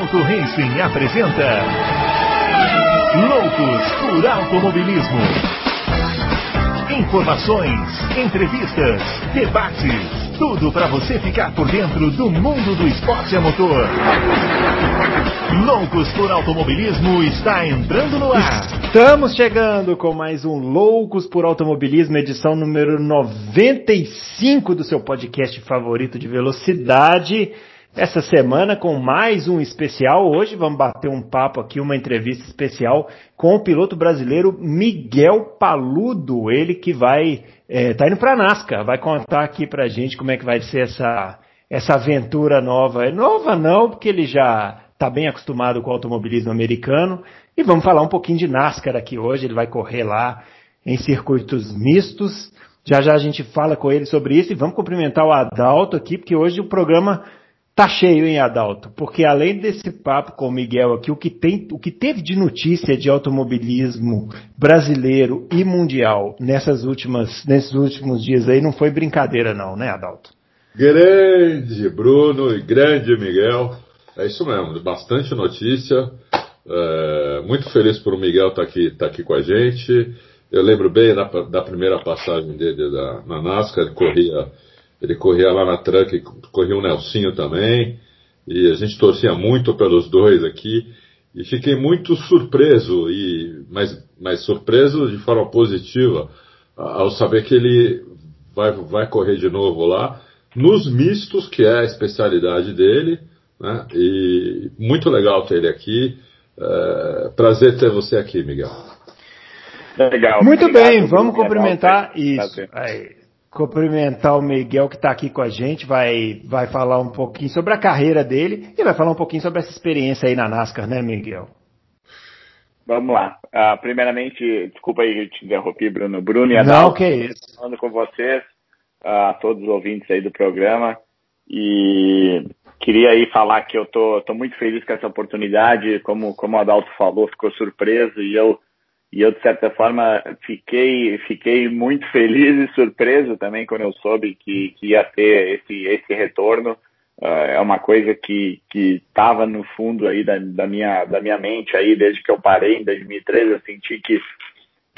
Adalto Racing apresenta Loucos por Automobilismo. Informações, entrevistas, debates, tudo para você ficar por dentro do mundo do esporte a motor. Loucos por Automobilismo está entrando no ar. Estamos chegando com mais um Loucos por Automobilismo, edição número 95 do seu podcast favorito de velocidade essa semana com mais um especial. Hoje vamos bater um papo aqui, uma entrevista especial com o piloto brasileiro Miguel Paludo, ele que vai é, tá indo para Nascar, vai contar aqui para gente como é que vai ser essa essa aventura nova. É nova não, porque ele já está bem acostumado com o automobilismo americano. E vamos falar um pouquinho de NASCAR aqui hoje. Ele vai correr lá em circuitos mistos. Já já a gente fala com ele sobre isso e vamos cumprimentar o Adalto aqui, porque hoje o programa Tá cheio, hein, Adalto? Porque além desse papo com o Miguel aqui, o que, tem, o que teve de notícia de automobilismo brasileiro e mundial nessas últimas, nesses últimos dias aí não foi brincadeira não, né, Adalto? Grande Bruno e grande Miguel. É isso mesmo, bastante notícia. É, muito feliz por o Miguel estar tá aqui, tá aqui com a gente. Eu lembro bem da, da primeira passagem dele da, na NASCAR, ele corria ele corria lá na truck, corria o Nelsinho também, e a gente torcia muito pelos dois aqui, e fiquei muito surpreso, e mas, mas surpreso de forma positiva, ao saber que ele vai, vai correr de novo lá, nos mistos, que é a especialidade dele, né? e muito legal ter ele aqui. É, prazer ter você aqui, Miguel. Legal. Muito Obrigado, bem, vamos cumprimentar isso. Aí, cumprimentar o Miguel que está aqui com a gente, vai, vai falar um pouquinho sobre a carreira dele e vai falar um pouquinho sobre essa experiência aí na NASCAR, né, Miguel? Vamos lá. Uh, primeiramente, desculpa aí que te interrompi, Bruno. Bruno e a Não, que é isso. Falando com vocês, a uh, todos os ouvintes aí do programa. E queria aí falar que eu tô, tô muito feliz com essa oportunidade. Como, como o Adalto falou, ficou surpreso e eu e eu de certa forma fiquei fiquei muito feliz e surpreso também quando eu soube que, que ia ter esse esse retorno. Uh, é uma coisa que que estava no fundo aí da, da minha da minha mente aí desde que eu parei em 2013 eu senti que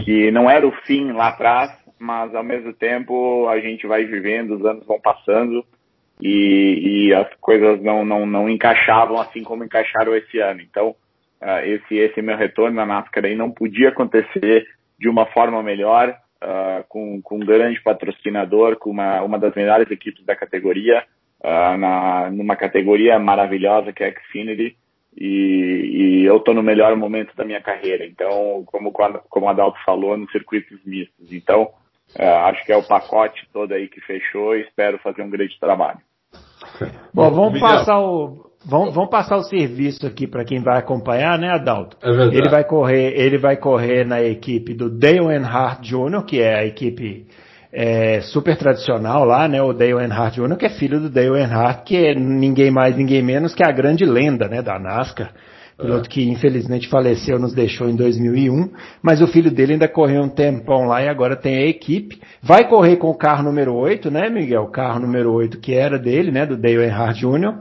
que não era o fim lá atrás mas ao mesmo tempo a gente vai vivendo os anos vão passando e, e as coisas não, não não encaixavam assim como encaixaram esse ano. Então uh, esse, esse meu retorno na NASCAR aí não podia acontecer de uma forma melhor, uh, com, com um grande patrocinador, com uma, uma das melhores equipes da categoria, uh, na, numa categoria maravilhosa que é a Xfinity, e, e eu estou no melhor momento da minha carreira. Então, como, como o Adalto falou, nos circuitos mistos. Então, uh, acho que é o pacote todo aí que fechou e espero fazer um grande trabalho. Bom, vamos passar o Vamos, vamos passar o serviço aqui para quem vai acompanhar, né, Adalto? É verdade. Ele vai correr, ele vai correr na equipe do Dale Earnhardt Jr., que é a equipe é, super tradicional lá, né? O Dale Earnhardt Jr., que é filho do Dale Earnhardt, que é ninguém mais, ninguém menos que a grande lenda, né, da NASCAR. Piloto é. que infelizmente faleceu, nos deixou em 2001, mas o filho dele ainda correu um tempão lá e agora tem a equipe. Vai correr com o carro número 8, né, Miguel? O carro número 8 que era dele, né, do Dale Earnhardt Jr.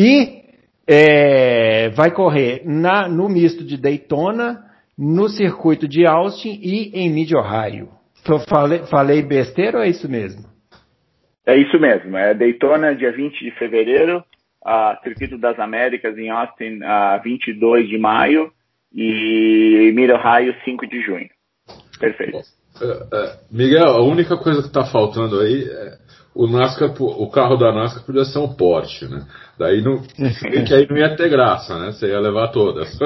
E é, vai correr na, no misto de Daytona, no circuito de Austin e em Mid-Ohio. Então, falei, falei besteira ou é isso mesmo? É isso mesmo. É Daytona, dia 20 de fevereiro, a Circuito das Américas em Austin, a 22 de maio e Mid-Ohio, 5 de junho. Perfeito. É, é, Miguel, a única coisa que está faltando aí é o NASCAR, o carro da NASCAR podia ser um Porsche, né? Daí não, que aí não ia ter graça, né? Você ia levar todas.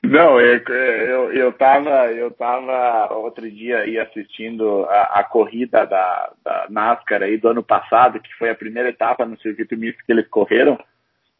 Não, eu, eu, eu, tava, eu tava outro dia aí assistindo a, a corrida da, da, NASCAR aí do ano passado, que foi a primeira etapa no circuito misto que eles correram,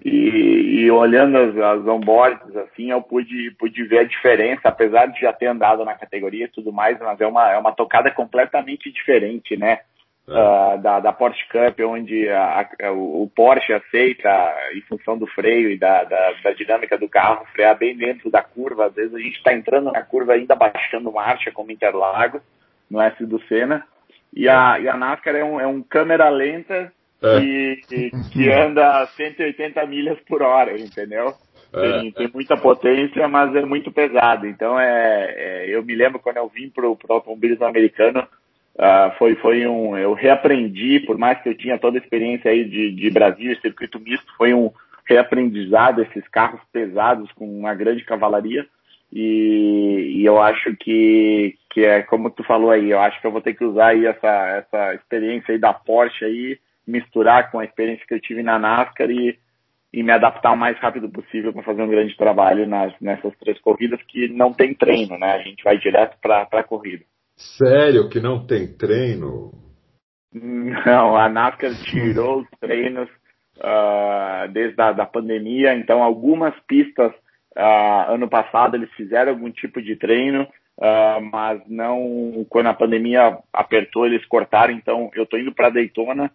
e, e olhando as, as onboards, assim, eu pude, pude ver a diferença, apesar de já ter andado na categoria e tudo mais, mas é uma, é uma tocada completamente diferente, né? Uh, da, da Porsche Cup, onde a, a, o Porsche aceita, em função do freio e da, da, da, dinâmica do carro, frear bem dentro da curva. Às vezes a gente está entrando na curva ainda baixando marcha, como Interlagos, no S do Senna. E a, e a NASCAR é um, é um câmera lenta é. que, que anda a 180 milhas por hora, entendeu? É. Tem, tem, muita potência, mas é muito pesado. Então, é, é eu me lembro quando eu vim para o automobilismo americano, uh, foi, foi um. Eu reaprendi, por mais que eu tinha toda a experiência aí de, de Brasil, circuito misto, foi um reaprendizado esses carros pesados com uma grande cavalaria. E, e, eu acho que, que é como tu falou aí, eu acho que eu vou ter que usar aí essa, essa experiência aí da Porsche aí, misturar com a experiência que eu tive na NASCAR e, e me adaptar o mais rápido possível para fazer um grande trabalho nas, nessas três corridas que não tem treino, né? A gente vai direto para a corrida. Sério que não tem treino? Não, a NASCAR tirou os treinos uh, desde a da pandemia, então algumas pistas uh, ano passado eles fizeram algum tipo de treino, uh, mas não quando a pandemia apertou eles cortaram. Então eu estou indo para Daytona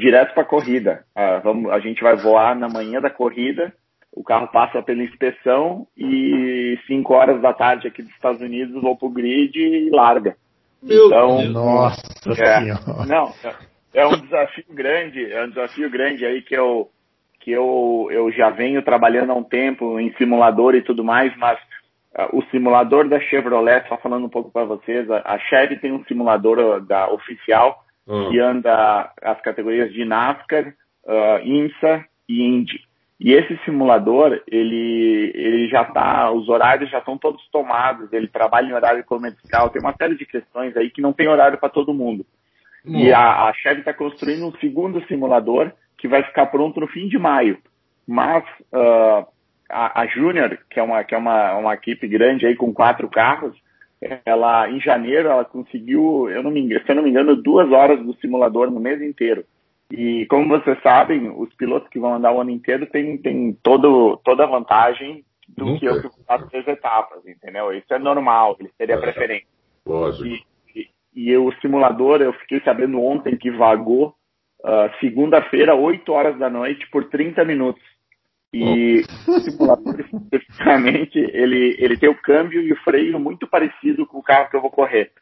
direto para a corrida. vamos, a gente vai voar na manhã da corrida o carro passa pela inspeção e 5 horas da tarde aqui dos Estados Unidos vou pro grid e larga. Meu então, Deus. Nossa é, senhora. Não, é um desafio grande, é um desafio grande aí que eu que eu, eu já venho trabalhando há um tempo em simulador e tudo mais, mas uh, o simulador da Chevrolet, só falando um pouco para vocês, a, a Chevy tem um simulador da oficial uhum. que anda as categorias de NASCAR, uh, IMSA e Indy. E esse simulador, ele, ele já tá, os horários já estão todos tomados, ele trabalha em horário comercial, tem uma série de questões aí que não tem horário para todo mundo. Hum. E a, a Chevy está construindo um segundo simulador que vai ficar pronto no fim de maio. Mas uh, a, a Junior, que é, uma, que é uma, uma equipe grande aí com quatro carros, ela em janeiro ela conseguiu, eu não me engano, se eu não me engano, duas horas do simulador no mês inteiro. E como vocês sabem, os pilotos que vão andar o ano inteiro têm, têm todo, toda a vantagem do Nunca. que eu que vou três etapas, entendeu? Isso é normal, eles teriam é, preferência. Lógico. E, e, e, o simulador, eu fiquei sabendo ontem que vagou uh, segunda-feira, 8 horas da noite, por 30 minutos. E oh. o simulador, especificamente, ele, ele tem o câmbio e o freio muito parecido com o carro que eu vou correr.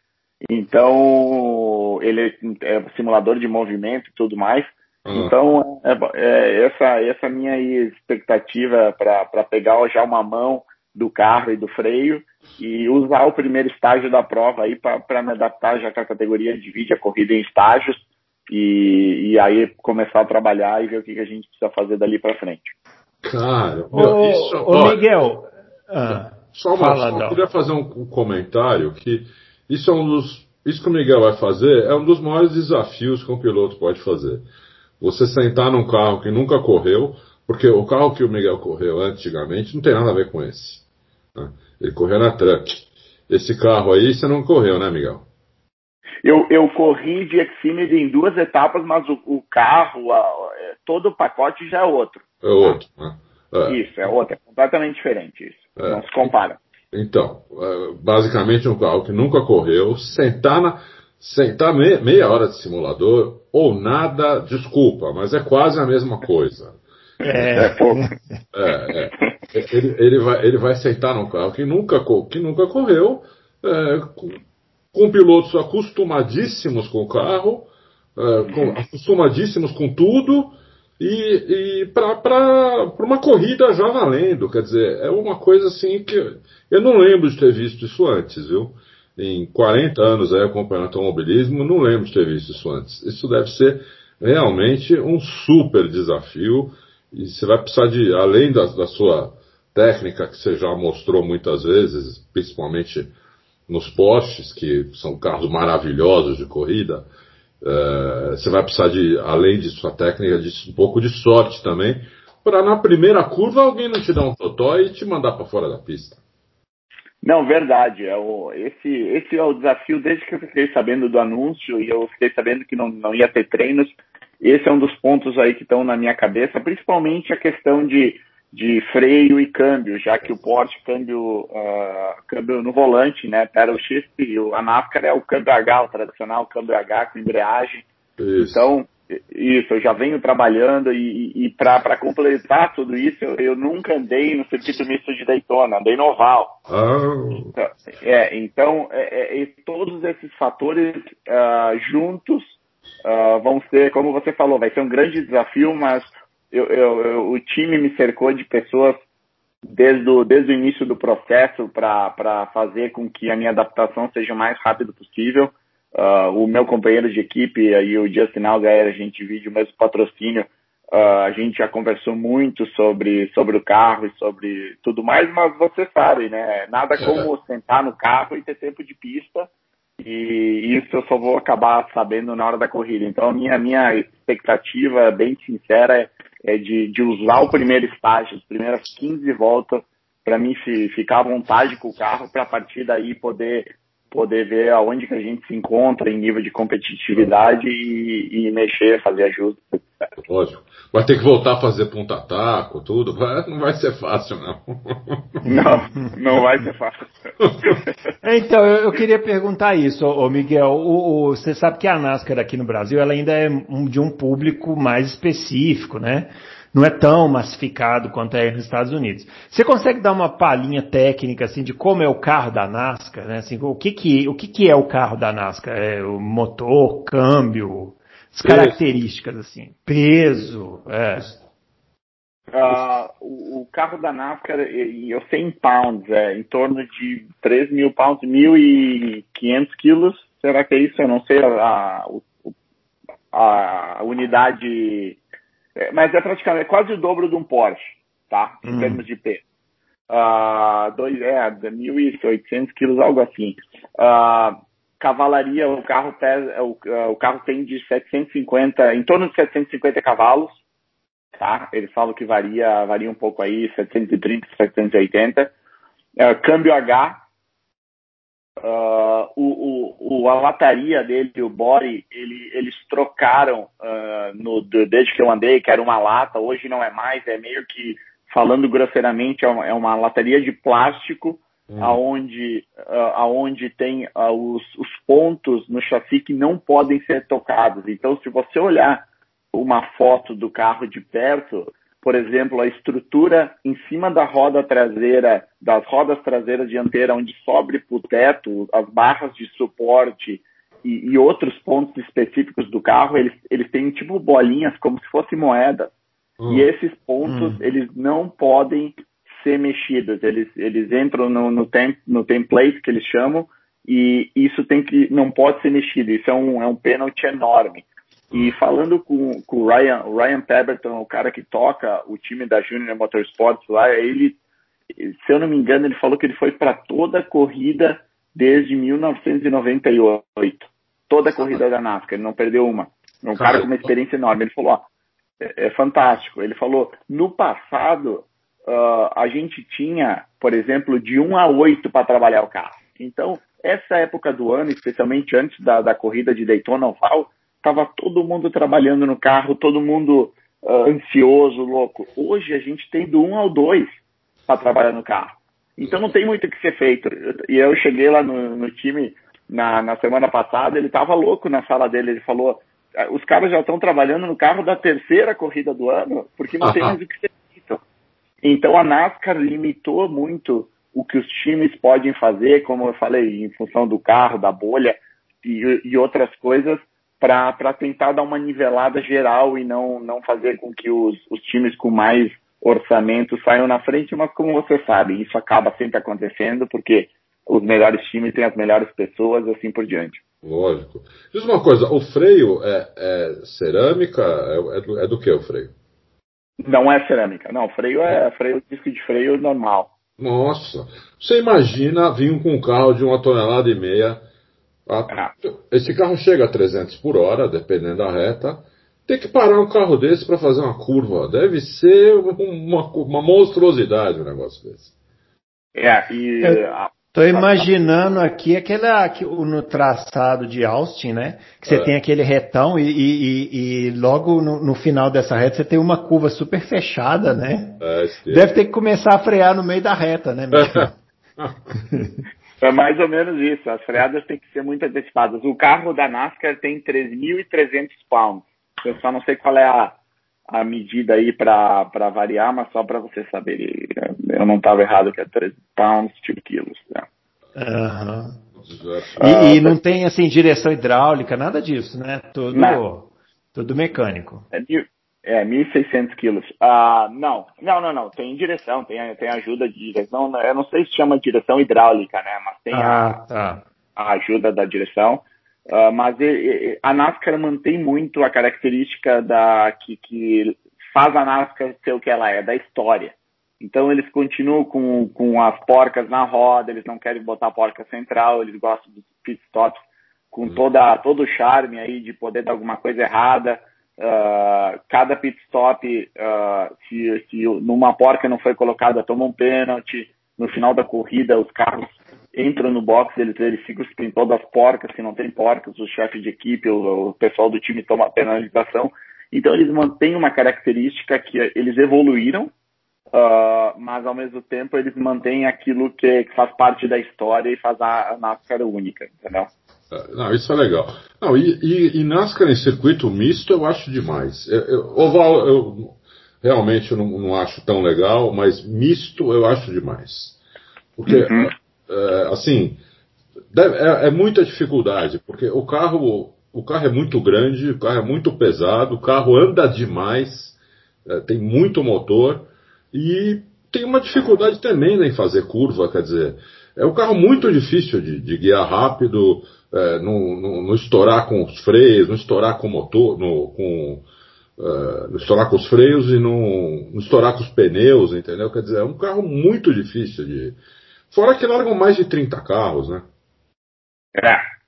Então, ele é simulador de movimento e tudo mais. Uhum. Então, é, é, essa, essa minha expectativa para pegar já uma mão do carro e do freio e usar o primeiro estágio da prova aí para me adaptar já com a categoria divide a corrida em estágios e, e aí começar a trabalhar e ver o que, que a gente precisa fazer dali para frente. Cara, meu, ô, isso, ô, Miguel, ah, só, uma, fala, só queria fazer um, um comentário que isso é um dos, isso que o Miguel vai fazer é um dos maiores desafios que um piloto pode fazer. Você sentar num carro que nunca correu, porque o carro que o Miguel correu antigamente não tem nada a ver com esse. Né? Ele correu na truck. Esse carro aí você não correu, né, Miguel? Eu, eu corri de Xfinity em duas etapas, mas o, o carro, a, é, todo o pacote já é outro. É outro, né? É. Isso, é outro, é completamente diferente isso. É. Não se compara. Então, é, basicamente um carro que nunca correu, sentar na. Sentar meia, meia hora de simulador ou nada, desculpa, mas é quase a mesma coisa. É, é, é, é. Ele, ele, vai, ele vai sentar num carro que nunca, que nunca correu, é, com, com, pilotos acostumadíssimos com o carro, é, com, acostumadíssimos com tudo, e, e para uma corrida já valendo. Quer dizer, é uma coisa assim que eu não lembro de ter visto isso antes, viu? Em 40 anos aí acompanhando automobilismo, não lembro de ter visto isso antes. Isso deve ser realmente um super desafio e você vai precisar de, além da, da sua técnica que você já mostrou muitas vezes, principalmente nos postes, que são carros maravilhosos de corrida, é, você vai precisar de, além de sua técnica, de um pouco de sorte também, para na primeira curva alguém não te dar um totó e te mandar para fora da pista. Não, verdade. É o, esse, esse é o desafio desde que eu fiquei sabendo do anúncio e eu fiquei sabendo que não, não ia ter treinos. Esse é um dos pontos aí que estão na minha cabeça, principalmente a questão de de freio e câmbio, já que o Porsche câmbio, uh, câmbio no volante, né, pedal shift, e a NASCAR é o câmbio H, o tradicional câmbio H com embreagem. Isso. Então, isso, eu já venho trabalhando e, e para completar tudo isso, eu, eu, nunca andei no circuito misto de Daytona, andei no oval. Oh. Então, é, então é, é, todos esses fatores uh, juntos uh, vão ser, como você falou, vai ser um grande desafio, mas eu, eu, eu, o time me cercou de pessoas desde o, desde o início do processo para fazer com que a minha adaptação seja o mais rápido possível. Uh, o meu companheiro de equipe e o Justin Algaer, a gente divide o mesmo patrocínio. Uh, a gente já conversou muito sobre, sobre o carro e sobre tudo mais, mas você sabe, né? Nada como sentar no carro e ter tempo de pista. E isso eu só vou acabar sabendo na hora da corrida. Então, a minha, minha expectativa, bem sincera, é é de, de usar o primeiro estágio, as primeiras 15 voltas, para mim ficar à vontade com o carro, para a partir daí poder poder ver aonde que a gente se encontra em nível de competitividade e, e mexer, fazer ajustes, etc. Lógico. Vai ter que voltar a fazer ponta-taco, tudo. Não vai ser fácil, não. Não, não vai ser fácil. então, eu, queria perguntar isso, ô Miguel. O, o, você sabe que a NASCAR aqui no Brasil ela ainda é de um público mais específico, né? Não é tão massificado quanto é nos Estados Unidos. Você consegue dar uma palhinha técnica assim de como é o carro da NASCAR, né? Assim, o que que o que que é o carro da NASCAR? É o motor, câmbio, as características assim, peso, é. Uh, o, o, carro da NASCAR, eu sei em pounds, é em torno de 3 mil pounds, 1.500 quilos. Será que é isso? Eu não sei a, a, a unidade é, mas é praticamente é quase o dobro de um Porsche, tá? Em hum. termos de peso. Uh, dois, é, 1.800 quilos, algo assim. Uh, cavalaria, o carro, pesa, o, uh, o carro tem de 750, em torno de 750 cavalos, tá? Eles falam que varia, varia um pouco aí, 730, 780. Uh, câmbio H, Uh, o, o, o, a lataria dele, o body, ele, eles trocaram uh, no, desde que eu andei, que era uma lata, hoje não é mais, é meio que, falando grosseiramente, é uma, é uma lataria de plástico, hum. aonde, uh, aonde tem os, os pontos no chassi que não podem ser tocados. Então, se você olhar uma foto do carro de perto, por exemplo, a estrutura em cima da roda traseira, das rodas traseiras dianteiras, onde sobe para o teto, as barras de suporte e, e, outros pontos específicos do carro, eles, eles têm tipo bolinhas como se fossem moedas. Hum. E esses pontos, hum. eles não podem ser mexidos. Eles, eles entram no, no, temp, no template que eles chamam e isso tem que não pode ser mexido. Isso é um, é um pênalti enorme. E falando com, com o Ryan, o Ryan Pemberton, o cara que toca o time da Junior Motorsports lá, ele, se eu não me engano, ele falou que ele foi para toda a corrida desde 1998. Toda a corrida da NASCAR, ele não perdeu uma. Um cara com uma experiência enorme. Ele falou, ó, é, é fantástico. Ele falou, no passado, uh, a gente tinha, por exemplo, de 1 a 8 para trabalhar o carro. Então, essa época do ano, especialmente antes da, da corrida de Daytona Oval, Tava todo mundo trabalhando no carro, todo mundo uh, ansioso, louco. Hoje a gente tem do um ao dois para trabalhar no carro. Então não tem muito o que ser feito. E eu cheguei lá no, no time na, na, semana passada, ele tava louco na sala dele. Ele falou: ah, os caras já estão trabalhando no carro da terceira corrida do ano, porque não tem mais o que ser feito. Então a NASCAR limitou muito o que os times podem fazer, como eu falei, em função do carro, da bolha e, e outras coisas, para tentar dar uma nivelada geral e não, não fazer com que os, os times com mais orçamento saiam na frente, mas como você sabe, isso acaba sempre acontecendo porque os melhores times têm as melhores pessoas e assim por diante. Lógico. Diz uma coisa, o freio é, é cerâmica? É, é, do, é, do, que o freio? Não é cerâmica, não. Freio é freio, disco de freio normal. Nossa, você imagina vir com um carro de uma tonelada e meia ah, esse carro chega a 300 por hora, dependendo da reta. Tem que parar um carro desse para fazer uma curva. Deve ser uma, uma monstruosidade um negócio desse. É, e. Tô imaginando aqui aquela aqui, no traçado de Austin, né? Que você é. tem aquele retão e, e, e logo no, no, final dessa reta você tem uma curva super fechada, né? É, Deve ter que começar a frear no meio da reta, né? É mais ou menos isso. As freadas têm que ser muito antecipadas. O carro da NASCAR tem 3.300 pounds. Eu só não sei qual é a, a medida aí para variar, mas só para você saber. Eu não estava errado que é 3 pounds, 2 quilos. Né? Uhum. E, e, não tem assim direção hidráulica, nada disso, né? Tudo, não. tudo mecânico. É, é 1.600 quilos. Ah, não, não, não, não. Tem direção, tem, tem ajuda de direção. Eu não sei se chama direção hidráulica, né? Mas tem ah, a, tá. a ajuda da direção. Uh, mas a NASCAR mantém muito a característica da que, que faz a NASCAR ser o que ela é, da história. Então eles continuam com, com as porcas na roda, eles não querem botar a porca central, eles gostam dos pit stops com uhum. toda, todo o charme aí de poder dar alguma coisa errada. Uh, cada pit stop, uh, se, se numa porca não foi colocada, toma um pênalti. No final da corrida, os carros entram no box, eles verificam se tem todas as porcas, se não tem porcas, o chefe de equipe, o, o pessoal do time toma penalização. Então eles mantêm uma característica que eles evoluíram, uh, mas ao mesmo tempo eles mantêm aquilo que, que, faz parte da história e faz a, a NASCAR única, entendeu? É, não, isso é legal. Não, e, e, e NASCAR em circuito misto eu acho demais. Eu, eu, oval eu realmente não, não, acho tão legal, mas misto eu acho demais. Porque uhum é, assim, deve, é, é, muita dificuldade, porque o carro, o carro é muito grande, o carro é muito pesado, o carro anda demais, é, tem muito motor e tem uma dificuldade também em fazer curva, quer dizer, é um carro muito difícil de, de guiar rápido, é, não, não, não, estourar com os freios, não estourar com o motor, no, com, uh, não estourar com os freios e não, não estourar com os pneus, entendeu? Quer dizer, é um carro muito difícil de, Fora que largam mais de 30 carros, né?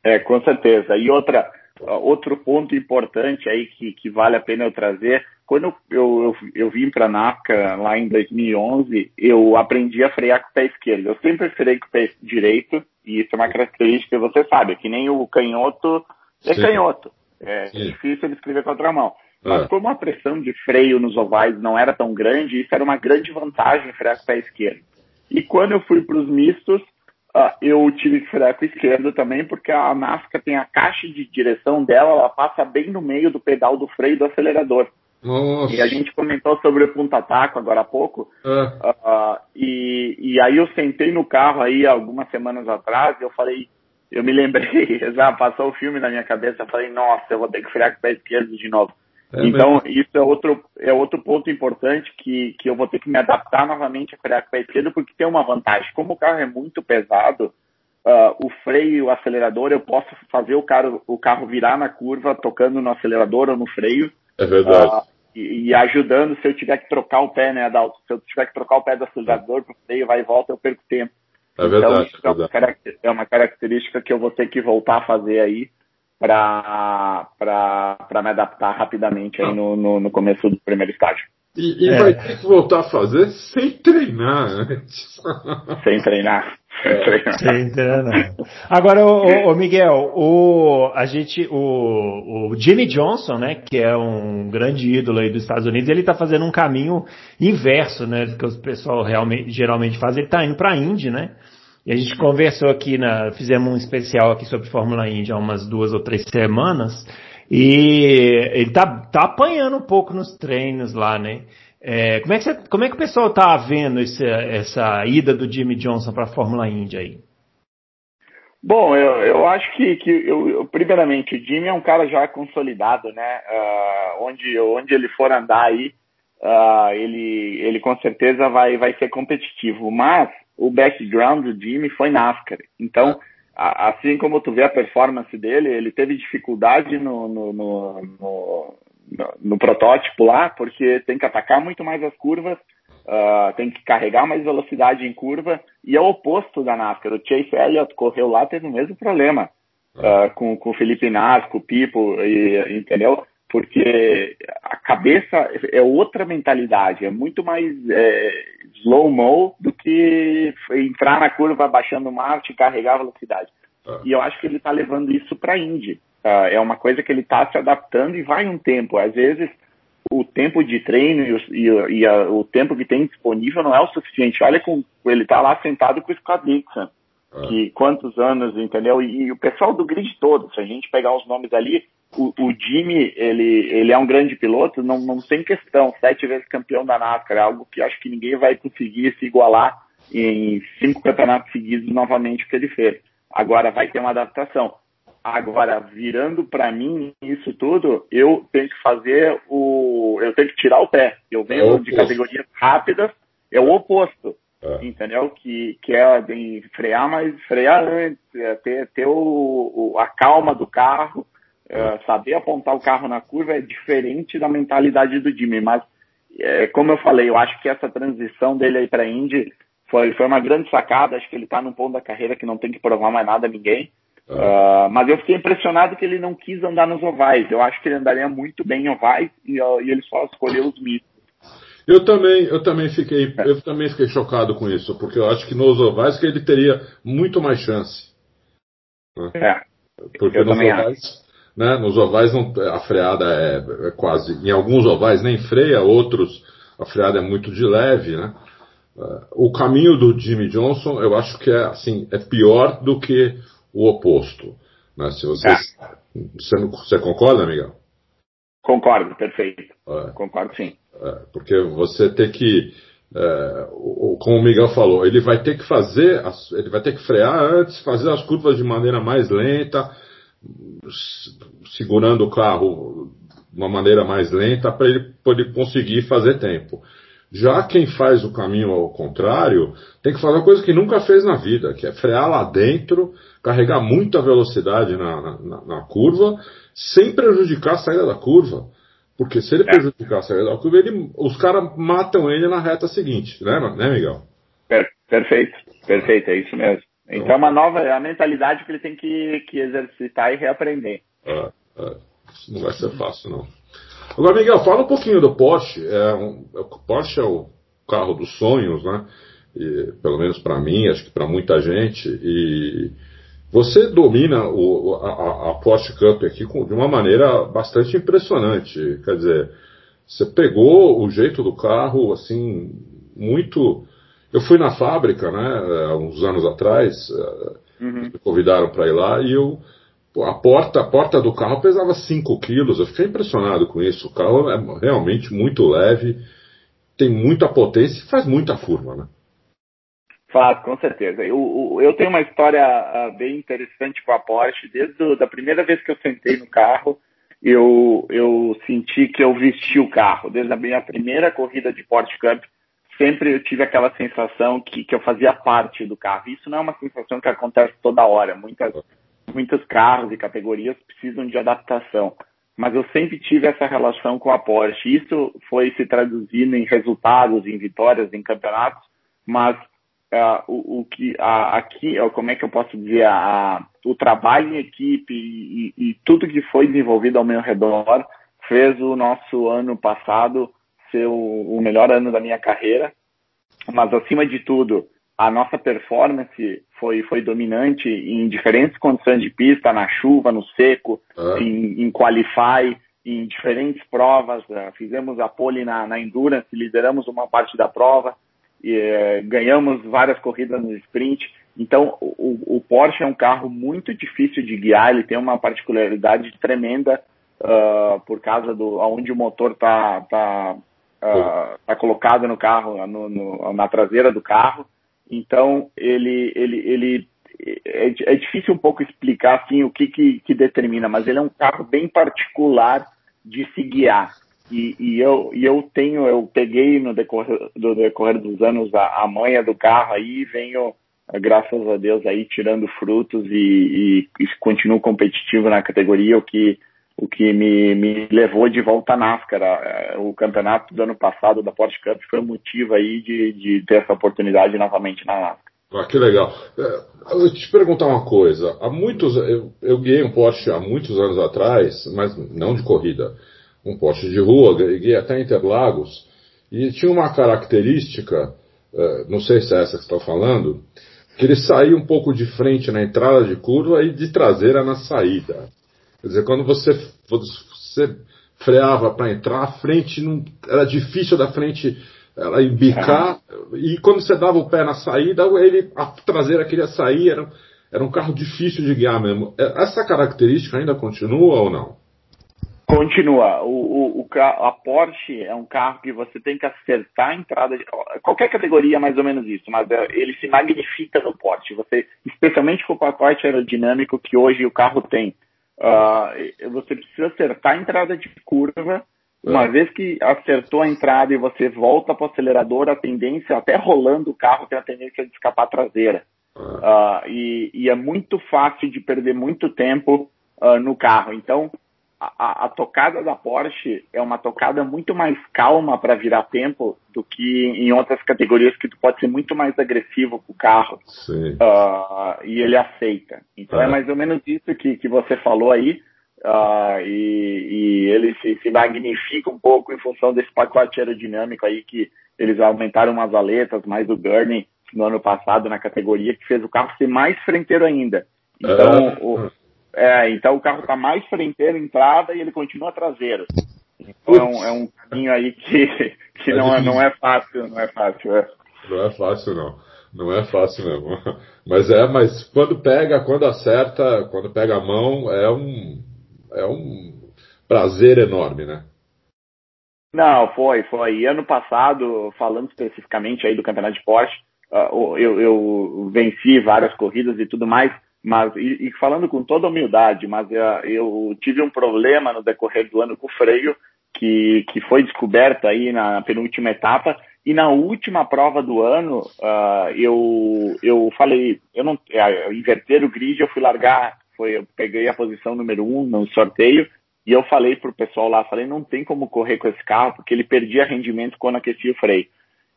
É, é com certeza. E outra, outro ponto importante aí que, que vale a pena eu trazer, quando eu, eu, eu vim para a NASCAR lá em 2011, eu aprendi a frear com o pé esquerdo. Eu sempre freio com o pé direito, e isso é uma característica, você sabe, que nem o canhoto é Sim. canhoto. É Sim. difícil ele escrever com a outra mão. Mas é. como a pressão de freio nos ovais não era tão grande, isso era uma grande vantagem frear com o pé esquerdo. E quando eu fui para os mistos, uh, eu tive que frear com a esquerda também, porque a NASCAR tem a caixa de direção dela, ela passa bem no meio do pedal do freio do acelerador. Nossa. E a gente comentou sobre o punta-taco agora há pouco. É. Uh, e, e aí eu sentei no carro aí algumas semanas atrás e eu falei, eu me lembrei, já passou o filme na minha cabeça, eu falei, nossa, eu vou ter que frear com o pé esquerdo de novo. É então, mesmo. isso é outro, é outro ponto importante que, que eu vou ter que me adaptar novamente a frear com o pé esquerdo, porque tem uma vantagem. Como o carro é muito pesado, uh, o freio e o acelerador, eu posso fazer o carro, o carro virar na curva, tocando no acelerador ou no freio. É verdade. Uh, e, e, ajudando se eu tiver que trocar o pé, né, Adalto? Se eu tiver que trocar o pé do acelerador para freio, vai e volta, eu perco tempo. É verdade. Então, isso é, é, uma é uma característica que eu vou ter que voltar a fazer aí para me adaptar rapidamente aí no, no, no, começo do primeiro estágio. E, e é. vai ter que voltar a fazer sem treinar antes. Sem treinar. Sem treinar. Agora, o, o, Miguel, o, a gente, o, o Jimmy Johnson, né, que é um grande ídolo aí dos Estados Unidos, ele está fazendo um caminho inverso, né, do que o pessoal realmente, geralmente faz. Ele está indo para a Indy, né? E a gente conversou aqui, na, fizemos um especial aqui sobre Fórmula Indy há umas duas ou três semanas. E ele tá, tá apanhando um pouco nos treinos lá, né? É, como, é que você, como é que o pessoal tá vendo esse, essa ida do Jimmy Johnson para a Fórmula Indy aí? Bom, eu, eu acho que, que eu, eu, primeiramente, o Jimmy é um cara já consolidado, né? Uh, onde, onde ele for andar aí, uh, ele, ele com certeza vai, vai ser competitivo. Mas o background do Jimmy foi NASCAR. Então, a, assim como tu vê a performance dele, ele teve dificuldade no, no, no, no, no protótipo lá, porque tem que atacar muito mais as curvas, uh, tem que carregar mais velocidade em curva, e é o oposto da NASCAR. O Chase Elliott correu lá, teve o mesmo problema. Uh, com, com o Felipe Nas, com o Pipo, e, entendeu? porque a cabeça é outra mentalidade, é muito mais é, slow-mo do que entrar na curva baixando marcha e carregar a velocidade. Ah. E eu acho que ele está levando isso para a Indy. Uh, é uma coisa que ele está se adaptando e vai um tempo. Às vezes o tempo de treino e, o, e, e a, o tempo que tem disponível não é o suficiente. Olha com ele está lá sentado com o Scott Dixon. Ah. Que quantos anos, entendeu? E, e, o pessoal do grid todo, se a gente pegar os nomes ali, o, o Jimmy, ele, ele é um grande piloto, não, não tem questão, sete vezes campeão da NASCAR, é algo que acho que ninguém vai conseguir se igualar em cinco campeonatos seguidos novamente que ele fez. Agora vai ter uma adaptação. Agora, virando para mim isso tudo, eu tenho que fazer o. Eu tenho que tirar o pé. Eu venho é de categorias rápidas, é o oposto. É. Entendeu? Que, que é de frear, mas frear antes, é ter, ter o, o, a calma do carro, é, saber apontar o carro na curva é diferente da mentalidade do Jimmy. Mas, é, como eu falei, eu acho que essa transição dele aí para Indy foi, foi uma grande sacada. Acho que ele está num ponto da carreira que não tem que provar mais nada a ninguém. Uh, mas eu fiquei impressionado que ele não quis andar nos ovais. Eu acho que ele andaria muito bem em ovais e, e ele só escolheu os mistos. Eu também, eu também fiquei, eu também fiquei chocado com isso, porque eu acho que nos ovais que ele teria muito mais chance. Né? É. Porque eu nos ovais, né, nos ovais não, a freada é, é, quase, em alguns ovais nem freia, outros a freada é muito de leve, né? Uh, o caminho do Jimmy Johnson, eu acho que é assim, é pior do que o oposto. Né? Se você, é. você, você concorda, Miguel? Concordo, perfeito. É. Concordo sim. É, porque você tem que, é, como o Miguel falou, ele vai ter que fazer, ele vai ter que frear antes, fazer as curvas de maneira mais lenta, segurando o carro de uma maneira mais lenta para ele poder conseguir fazer tempo. Já quem faz o caminho ao contrário tem que fazer uma coisa que nunca fez na vida, que é frear lá dentro, carregar muita velocidade na, na, na curva, sem prejudicar a saída da curva. Porque se ele é. prejudicar a saída da curva, ele, os caras matam ele na reta seguinte, né, né Miguel? perfeito, perfeito, é isso mesmo. Então, então é uma nova, é a mentalidade que ele tem que, que exercitar e reaprender. É, é. Isso não vai ser fácil, não. Agora, Miguel, fala um pouquinho do Porsche. É um, o Porsche é o carro dos sonhos, né? E, pelo menos para mim, acho que para muita gente. E você domina o, a, a, Porsche Cup aqui com, de uma maneira bastante impressionante. Quer dizer, você pegou o jeito do carro, assim, muito. Eu fui na fábrica, né, há uns anos atrás, eh, uhum. me convidaram para ir lá e eu a porta, a porta do carro pesava 5 quilos. Eu fiquei impressionado com isso. O carro é realmente muito leve, tem muita potência e faz muita curva, né? Faz, com certeza. Eu, eu tenho uma história uh, bem interessante com a Porsche. Desde a primeira vez que eu sentei no carro, eu, eu senti que eu vesti o carro. Desde a minha primeira corrida de Porsche Cup, sempre eu tive aquela sensação que, que eu fazia parte do carro. Isso não é uma sensação que acontece toda hora. Muitas muitos carros e categorias precisam de adaptação. Mas eu sempre tive essa relação com a Porsche. Isso foi se traduzindo em resultados, em vitórias, em campeonatos. Mas uh, o, o, que aqui, como é que eu posso dizer, o trabalho em equipe e, e, e tudo que foi desenvolvido ao meu redor fez o nosso ano passado ser o, o melhor ano da minha carreira. Mas acima de tudo, a nossa performance foi, foi dominante em diferentes condições de pista, na chuva, no seco, ah. em, em qualify, em diferentes provas. Uh, fizemos a pole na, na Endurance, lideramos uma parte da prova, e, uh, ganhamos várias corridas no sprint. Então, o, o, Porsche é um carro muito difícil de guiar, ele tem uma particularidade tremenda uh, por causa do onde o motor está tá, tá, tá colocado no carro, no, no, na traseira do carro. Então, ele, ele, ele é, é, difícil um pouco explicar assim, o que, que, que, determina, mas ele é um carro bem particular de se guiar. E, e, eu, e eu tenho, eu peguei no decorrer, do decorrer dos anos a, a manha do carro aí e venho, graças a Deus, aí tirando frutos e, e, e continuo competitivo na categoria, o que o que me, me levou de volta à NASCAR. O campeonato do ano passado da Porsche Cup foi o motivo aí de, de ter essa oportunidade novamente na NASCAR. Ah, que legal. É, eu vou te perguntar uma coisa. Há muitos, eu, eu guiei um Porsche há muitos anos atrás, mas não de corrida. Um Porsche de rua, guiei até Interlagos, e tinha uma característica, é, não sei se é essa que você está falando, que ele saía um pouco de frente na entrada de curva e de traseira na saída. Quer dizer, quando você, você freava para entrar, a frente não, era difícil da frente ela embicar, e quando você dava o pé na saída, ele, a traseira queria sair, era, era um carro difícil de guiar mesmo. É, essa característica ainda continua ou não? Continua. O, o, o, a Porsche é um carro que você tem que acertar a entrada. De, qualquer categoria é mais ou menos isso, mas é, ele se magnifica no Porsche. Você, especialmente com o pacote aerodinâmico que hoje o carro tem, uh, você precisa acertar a entrada de curva. Uma é. vez que acertou a entrada e você volta para o acelerador, a tendência, até rolando o carro, tem a tendência de escapar traseira. Uh, e, e, é muito fácil de perder muito tempo uh, no carro. Então, a, a, tocada da Porsche é uma tocada muito mais calma para virar tempo do que em outras categorias que tu pode ser muito mais agressivo com o carro. Uh, e ele aceita. Então é. é. mais ou menos isso que, que você falou aí. e, e ele se, se magnifica um pouco em função desse pacote aerodinâmico aí que eles aumentaram umas aletas, mais o Gurney no ano passado na categoria, que fez o carro ser mais frenteiro ainda. Então, é. o, é, então o carro está mais frenteiro entrada e ele continua traseiro. Então é um, é um, caminho aí que, que não, é, não é fácil, não é fácil. É. Não é fácil não. Não é fácil mesmo. Mas é, mas quando pega, quando acerta, quando pega a mão, é um, é um prazer enorme, né? Não, foi, foi. E ano passado, falando especificamente aí do campeonato de Porsche, uh, eu, eu venci várias corridas e tudo mais, mas e, e falando com toda humildade, mas uh, eu tive um problema no decorrer do ano com o freio que, que foi descoberto aí na penúltima etapa. E na última prova do ano uh, eu eu falei eu não uh, inverter o grid eu fui largar foi eu peguei a posição número um no sorteio e eu falei pro pessoal lá falei não tem como correr com esse carro porque ele perdia rendimento quando aquecia o freio.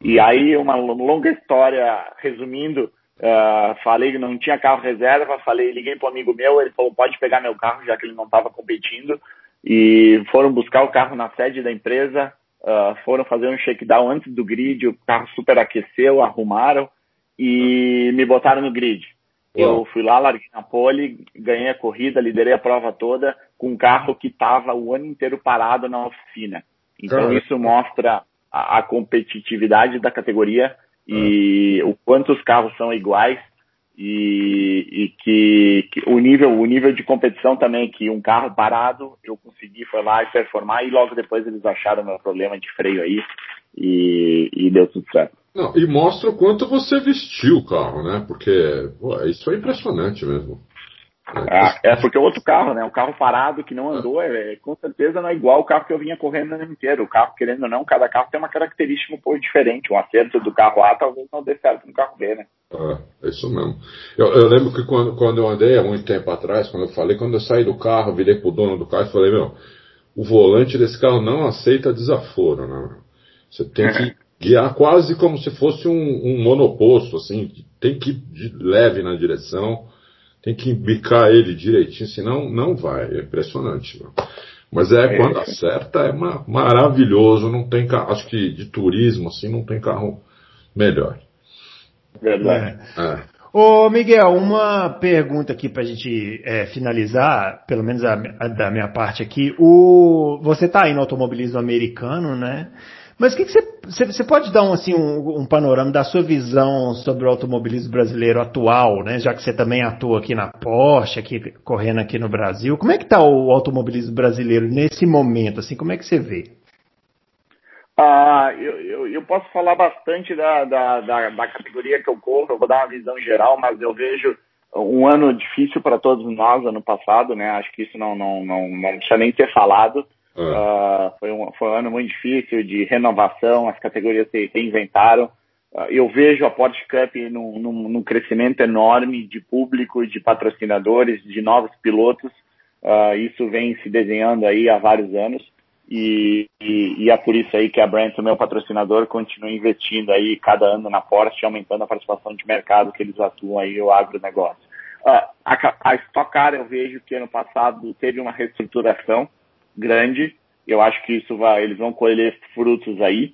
E aí, uma longa história, resumindo, uh, falei que não tinha carro reserva, falei, liguei para um amigo meu, ele falou, pode pegar meu carro, já que ele não estava competindo, e foram buscar o carro na sede da empresa, uh, foram fazer um shakedown antes do grid, o carro superaqueceu, arrumaram, e me botaram no grid. Eu fui lá, larguei na pole, ganhei a corrida, liderei a prova toda com um carro que estava o ano inteiro parado na oficina. Então isso mostra a, a competitividade da categoria e o quanto os carros são iguais e, e que, que, o nível o nível de competição também que um carro parado eu consegui foi lá e performar e logo depois eles acharam meu problema de freio aí e, e deu tudo certo. Não, e mostra o quanto você vestiu o carro, né? Porque pô, isso é impressionante mesmo. É, é, porque o outro carro, né? O carro parado que não andou, é, com certeza não é igual o carro que eu vinha correndo o ano inteiro. O carro, querendo ou não, cada carro tem uma característica um pouco diferente. Um acerto do carro A talvez não dê certo no carro B, né? É, é isso mesmo. Eu, eu, lembro que quando, quando eu andei há muito tempo atrás, quando eu falei, quando eu saí do carro, virei pro dono do carro e falei, meu, o volante desse carro não aceita desaforo, né? Você tem que guiar quase como se fosse um, um monoposto, assim, tem que ir de leve na direção tem que bicar ele direitinho, senão não vai. É impressionante. Mano. Mas é, é, quando acerta, é uma, maravilhoso. Não tem carro, acho que de turismo, assim, não tem carro melhor. Verdade. É. é. Ô Miguel, uma pergunta aqui para a gente é, finalizar, pelo menos a, a, da minha parte aqui. O, você está aí no automobilismo americano, né? Mas o que, que você, você pode dar um, assim, um, um, panorama da sua visão sobre o automobilismo brasileiro atual, né? Já que você também atua aqui na Porsche, aqui, correndo aqui no Brasil. Como é que está o automobilismo brasileiro nesse momento? Assim, como é que você vê? Ah, eu, eu, eu posso falar bastante da, da, da, da categoria que eu corro, eu vou dar uma visão geral, mas eu vejo um ano difícil para todos nós ano passado, né? Acho que isso não, não, não, não precisa nem ter falado. Uh, foi, um, foi um ano muito difícil de renovação, as categorias se reinventaram. Uh, eu vejo a Porsche Cup num, num, num, crescimento enorme de público, de patrocinadores, de novos pilotos. Uh, isso vem se desenhando aí há vários anos. E, e, e, é por isso aí que a Brand, o meu patrocinador, continua investindo aí cada ano na Porsche, aumentando a participação de mercado que eles atuam aí, o agronegócio. Uh, a, a Stock Car eu vejo que ano passado teve uma reestruturação, grande. Eu acho que isso vai, eles vão colher frutos aí.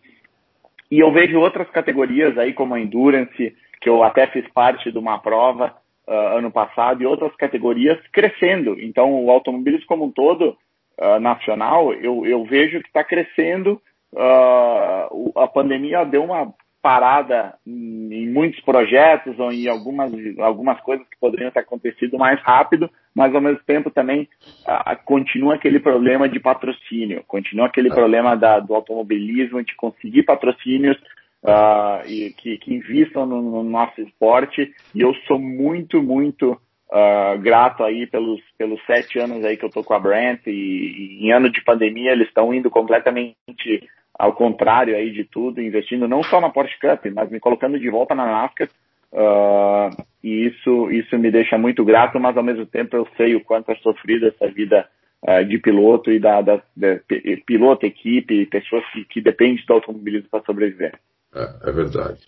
E eu vejo outras categorias aí, como a Endurance, que eu até fiz parte de uma prova uh, ano passado, e outras categorias crescendo. Então, o automobilismo como um todo, uh, nacional, eu, eu vejo que está crescendo. Uh, a pandemia deu uma parada em, muitos projetos ou em algumas, algumas coisas que poderiam ter acontecido mais rápido, mas ao mesmo tempo também continua aquele problema de patrocínio, continua aquele é. problema da, do automobilismo, de conseguir patrocínios uh, e que, que investam no, no, nosso esporte. E eu sou muito, muito uh, grato aí pelos, pelos sete anos aí que eu tô com a Brent e, e em ano de pandemia eles estão indo completamente ao contrário aí de tudo, investindo não só na Porsche Cup, mas me colocando de volta na NASCAR. Uh, e isso, isso me deixa muito grato, mas ao mesmo tempo eu sei o quanto é sofrida essa vida uh, de piloto e da, da, da piloto, equipe, pessoas que, que dependem do automobilismo para sobreviver. É, é verdade.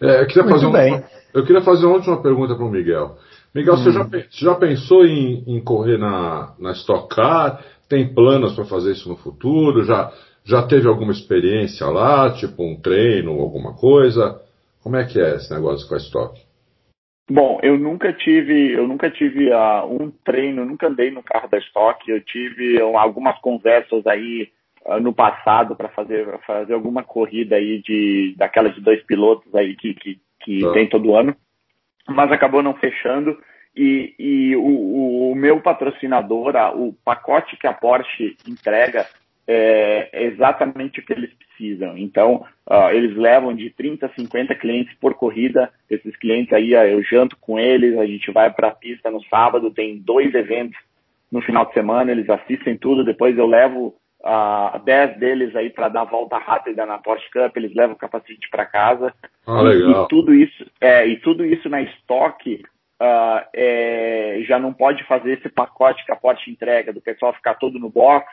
É, eu, queria fazer uma, eu queria fazer uma última pergunta para o Miguel. Miguel, hum. você, já, já pensou em, em correr na, na Stock Car? Tem planos para fazer isso no futuro? Já, já teve alguma experiência lá, tipo um treino, alguma coisa? Como é que é esse negócio com a Stock? Bom, eu nunca tive, eu nunca tive uh, um treino, nunca andei no carro da Stock. Eu tive uh, algumas conversas aí uh, no passado para fazer, fazer alguma corrida aí de daquelas de dois pilotos aí que, que, que tá. tem todo ano, mas acabou não fechando. E, e o, o, meu patrocinador, o pacote que a Porsche entrega é, é exatamente o que eles precisam. Então, uh, eles levam de 30 a 50 clientes por corrida. Esses clientes aí, uh, eu janto com eles, a gente vai para a pista no sábado, tem dois eventos no final de semana, eles assistem tudo, depois eu levo uh, 10 deles aí para dar volta rápida na Porsche Cup, eles levam o capacete para casa. Ah, legal. E, tudo isso, é, e tudo isso na estoque uh, é, já não pode fazer esse pacote que a Porsche entrega, do pessoal ficar todo no box,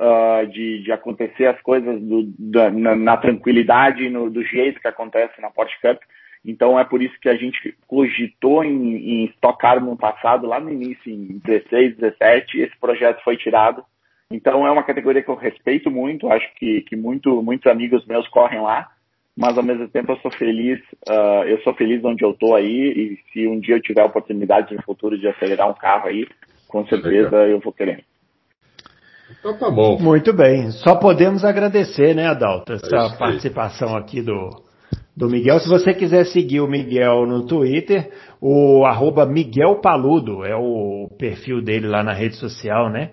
uh, de, de acontecer as coisas do, da, na, na, tranquilidade, no, do jeito que acontece na Porsche Cup. Então é por isso que a gente cogitou em, em estocar no passado, lá no início, em 16, 17, esse projeto foi tirado. Então é uma categoria que eu respeito muito, acho que, que muito, muitos amigos meus correm lá, mas ao mesmo tempo eu sou feliz, uh, eu sou feliz onde eu estou aí, e se um dia eu tiver a oportunidade no futuro de acelerar um carro aí, com certeza eu vou querer. Então tá bom. Muito bem. Só podemos agradecer, né, Adalto, essa é participação aqui do, do Miguel. Se você quiser seguir o Miguel no Twitter, o arroba Miguel Paludo é o perfil dele lá na rede social, né?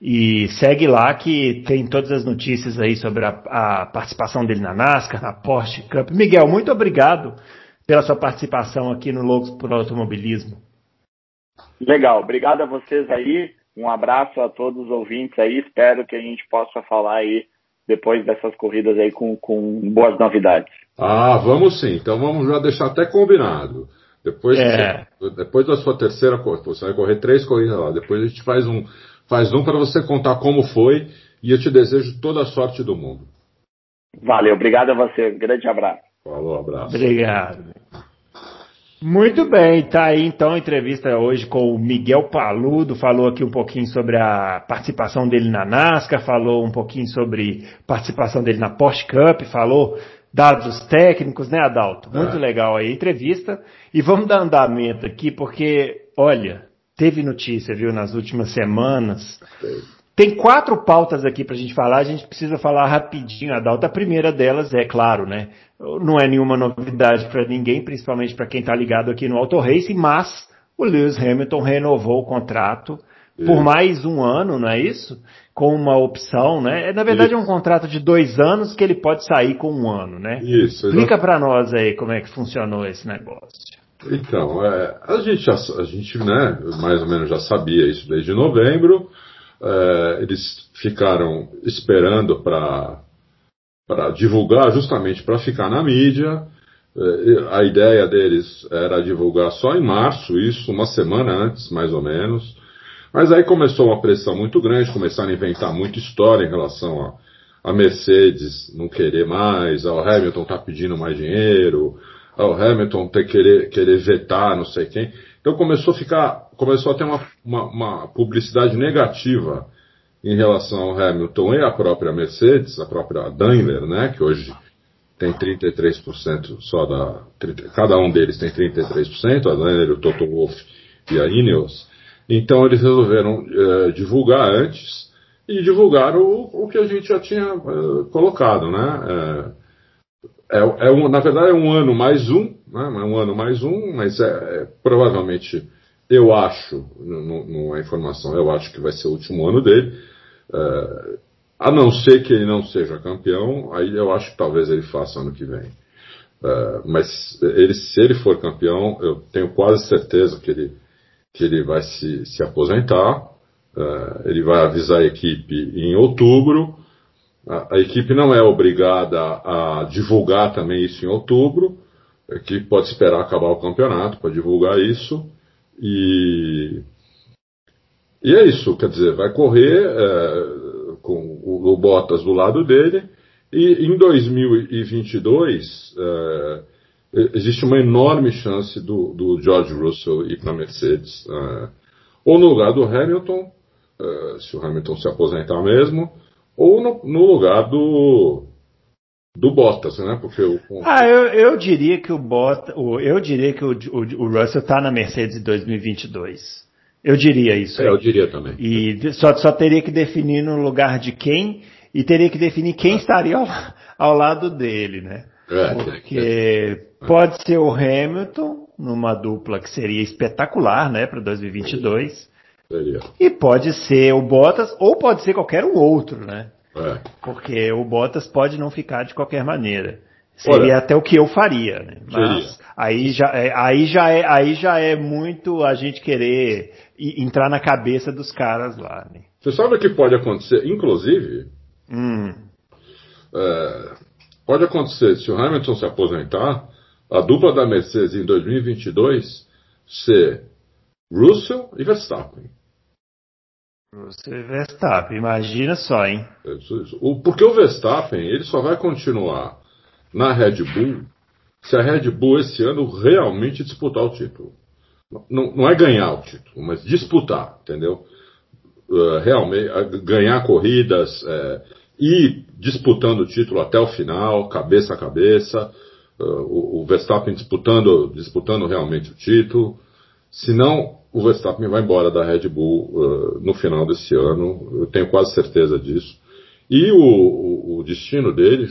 E segue lá que tem todas as notícias aí sobre a, a participação dele na NASCAR, na Porsche Cup. Miguel, muito obrigado pela sua participação aqui no Loucos por Automobilismo. Legal, obrigado a vocês aí. Um abraço a todos os ouvintes aí. Espero que a gente possa falar aí depois dessas corridas aí com, com boas novidades. Ah, vamos sim. Então vamos já deixar até combinado. Depois, é. depois da sua terceira corrida, você vai correr três corridas lá. Depois a gente faz um, faz um para você contar como foi e eu te desejo toda a sorte do mundo. Valeu, obrigado a você. Um grande abraço. Falou, abraço. Obrigado. Muito bem, tá aí então a entrevista hoje com o Miguel Paludo, falou aqui um pouquinho sobre a participação dele na NASCAR, falou um pouquinho sobre participação dele na Porsche Cup, falou dados técnicos, né, Adalto? Muito é. legal aí a entrevista. E vamos dar andamento aqui, porque, olha, teve notícia, viu, nas últimas semanas. Tem quatro pautas aqui para a gente falar, a gente precisa falar rapidinho, Adalto. A primeira delas é, claro, né, não é nenhuma novidade para ninguém, principalmente para quem está ligado aqui no Auto Race, mas o Lewis Hamilton renovou o contrato por mais um ano, não é isso? Com uma opção, né? É, na verdade isso. é um contrato de dois anos que ele pode sair com um ano, né? Isso. Explica para nós aí como é que funcionou esse negócio. Então, é, a gente, já, a gente né, mais ou menos já sabia isso desde novembro. É, eles ficaram esperando para divulgar, justamente para ficar na mídia. É, a ideia deles era divulgar só em março, isso uma semana antes, mais ou menos. Mas aí começou uma pressão muito grande, começaram a inventar muita história em relação a, a Mercedes não querer mais, ao Hamilton tá pedindo mais dinheiro, ao Hamilton ter querer, querer vetar não sei quem. Então começou a ficar, começou a ter uma, uma, uma publicidade negativa em relação ao Hamilton e à própria Mercedes, a própria Daimler, né, que hoje tem 33% só da. Cada um deles tem 33%, a Daimler, o Toto Wolff e a Ineos. Então eles resolveram é, divulgar antes e divulgaram o, o, que a gente já tinha é, colocado, né? É, é, é um, na verdade é um ano mais um, né? é um ano mais um, mas é, é provavelmente eu acho, não, é informação, eu acho que vai ser o último ano dele. É, a não ser que ele não seja campeão, aí eu acho que talvez ele faça ano que vem. É, mas ele, se ele for campeão, eu tenho quase certeza que ele, que ele vai se, se aposentar. É, ele vai avisar a equipe em outubro. A, a, equipe não é obrigada a divulgar também isso em outubro. A equipe pode esperar acabar o campeonato para divulgar isso. E, e é isso, quer dizer, vai correr é, com o, o, Bottas do lado dele, e em 2022 é, existe uma enorme chance do, do George Russell ir para a Mercedes, é, ou no lugar do Hamilton, é, se o Hamilton se aposentar mesmo, ou no, no lugar do, do Bottas, né? Porque o, ah, eu, eu diria que o Bottas, eu diria que o, o, o Russell está na Mercedes em 2022. Eu diria isso. É, eu diria também. E só, só teria que definir no lugar de quem e teria que definir quem é. estaria ao, ao, lado dele, né? É, Porque é. pode ser o Hamilton numa dupla que seria espetacular, né, para 2022. Seria. E pode ser o Bottas ou pode ser qualquer um outro, né? É. Porque o Bottas pode não ficar de qualquer maneira. Seria Olha, até o que eu faria, né? Mas aí já, é, aí, já é, aí já é muito a gente querer entrar na cabeça dos caras lá. Né? Você sabe o que pode acontecer? Inclusive, hum. é, pode acontecer se o Hamilton se aposentar, a dupla da Mercedes em 2022 ser Russell e Verstappen. Você Verstappen, imagina só, hein? Porque o Verstappen, ele só vai continuar na Red Bull se a Red Bull esse ano realmente disputar o título. Não, não é ganhar o título, mas disputar, entendeu? Uh, realmente, ganhar corridas uh, e disputando o título até o final, cabeça a cabeça. Uh, o, o Verstappen disputando, disputando realmente o título. Senão, o Verstappen vai embora da Red Bull uh, no final desse ano, eu tenho quase certeza disso. E o, o, o, destino dele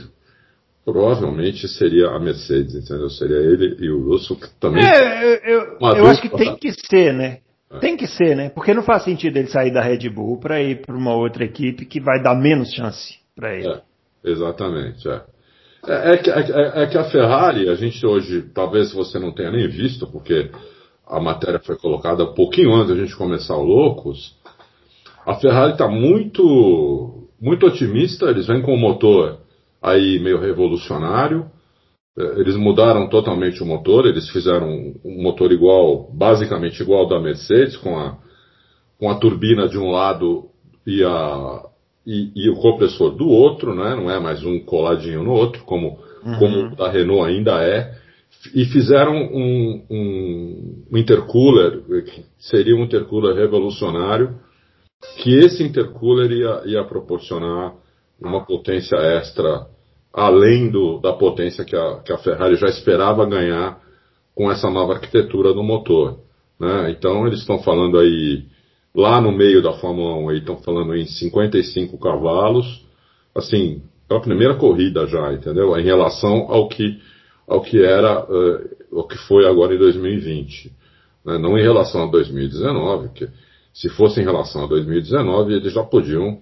provavelmente seria a Mercedes, entendeu? Seria ele e o Russell, que também. É, eu, eu, eu acho que tem que ser, né? É. Tem que ser, né? Porque não faz sentido ele sair da Red Bull para ir para uma outra equipe que vai dar menos chance para ele. É, exatamente, é. É, é, que, é, é, que a Ferrari, a gente hoje, talvez você não tenha nem visto, porque a matéria foi colocada um pouquinho antes da gente começar o Loucos, a Ferrari está muito, muito otimista, eles vêm com um motor aí meio revolucionário, é, eles mudaram totalmente o motor, eles fizeram um motor igual, basicamente igual ao da Mercedes, com a, com a turbina de um lado e, a, e, e o compressor do outro, né? não é mais um coladinho no outro, como, uhum. como o da Renault ainda é e fizeram um, um, intercooler, que seria um intercooler revolucionário, que esse intercooler ia, ia proporcionar uma potência extra além do, da potência que a, que a Ferrari já esperava ganhar com essa nova arquitetura do motor. Né? Então eles estão falando aí, lá no meio da Fórmula 1, estão falando em 55 cavalos, assim, é a primeira corrida já, entendeu? Em relação ao que ao que era, uh, o que foi agora em 2020. Né? Não em relação a 2019, que se fosse em relação a 2019, eles já podiam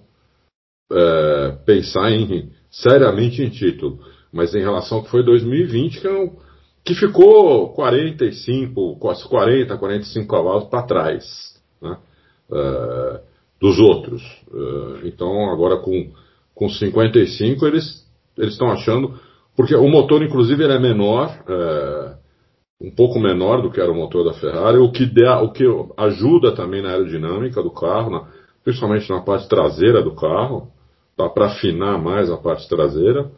uh, pensar em, seriamente em título. Mas em relação ao que foi 2020, que, é que ficou 45, quase 40, 45 cavalos para trás né? uh, dos outros. então agora com, com 55 eles eles estão achando porque o motor, inclusive, ele é menor, é, um pouco menor do que era o motor da Ferrari, o que, dá, o que ajuda também na aerodinâmica do carro, na, principalmente na parte traseira do carro, para afinar mais a parte traseira.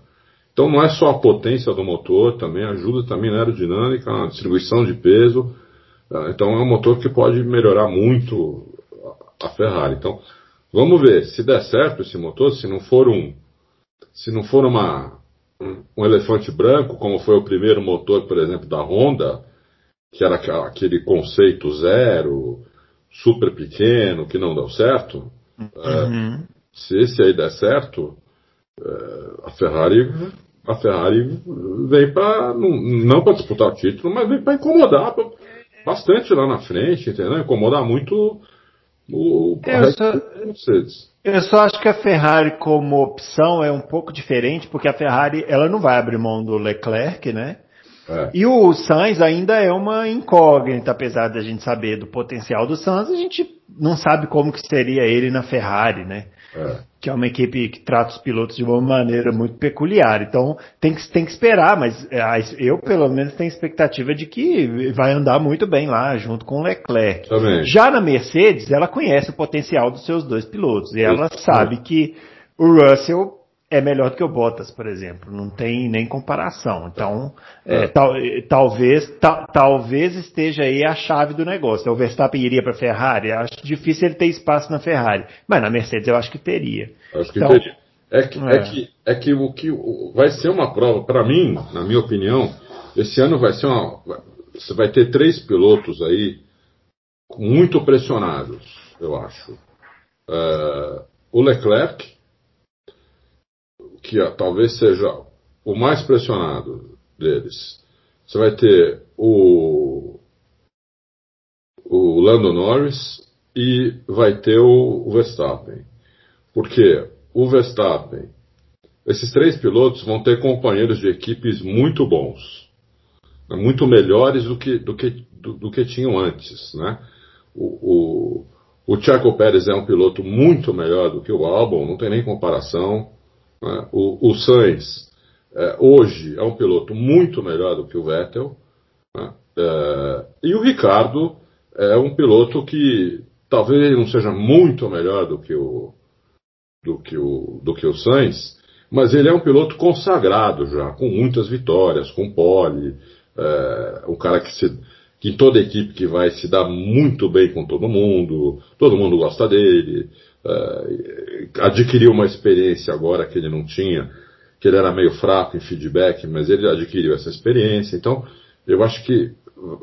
Então não é só a potência do motor, também ajuda também na aerodinâmica, na distribuição de peso. É, então é um motor que pode melhorar muito a Ferrari. Então vamos ver se der certo esse motor, se não for um, se não for uma um elefante branco, como foi o primeiro motor, por exemplo, da Honda, que era aquele conceito zero, super pequeno, que não deu certo. Uhum. É, se esse aí der certo, é, a Ferrari a Ferrari vem para não, não para disputar o título, mas vem para incomodar bastante lá na frente, entendeu? Incomodar muito o, eu só. Eu só acho que a Ferrari como opção é um pouco diferente, porque a Ferrari ela não vai abrir mão do Leclerc, né? É. E o Sainz ainda é uma incógnita, apesar da gente saber do potencial do Sainz, a gente não sabe como que seria ele na Ferrari, né? É. Que é uma equipe que trata os pilotos de uma maneira muito peculiar. Então tem que, tem que esperar, mas é, eu pelo menos tenho expectativa de que vai andar muito bem lá, junto com o Leclerc. Também. Já na Mercedes, ela conhece o potencial dos seus dois pilotos e ela sabe que o Russell é melhor do que o Bottas, por exemplo. Não tem nem comparação. Então, é. É, tal, talvez, ta, talvez esteja aí a chave do negócio. O Verstappen iria para a Ferrari. Acho difícil ele ter espaço na Ferrari, mas na Mercedes eu acho que teria. Acho que então, teria. É que, é. é. que, é que o que vai ser uma prova, para mim, na minha opinião, esse ano vai ser uma. Você vai ter três pilotos aí muito pressionados, eu acho. Uh, o Leclerc, que talvez seja o mais pressionado deles. Você vai ter o, o Lando Norris e vai ter o, Verstappen. Porque o Verstappen, esses três pilotos vão ter companheiros de equipes muito bons, né, muito melhores do que, do que, do, do que tinham antes. Né? O, o, o Pérez é um piloto muito melhor do que o Albon, não tem nem comparação. Né? O, o Sainz, é, hoje, é um piloto muito melhor do que o Vettel. Né? É, e o Ricardo é um piloto que talvez ele não seja muito melhor do que o, do que o, do que o Sainz, mas ele é um piloto consagrado já, com muitas vitórias, com pole, é, um cara que se, que toda equipe que vai se dá muito bem com todo mundo, todo mundo gosta dele, uh, adquiriu uma experiência agora que ele não tinha, que ele era meio fraco em feedback, mas ele adquiriu essa experiência. Então, eu acho que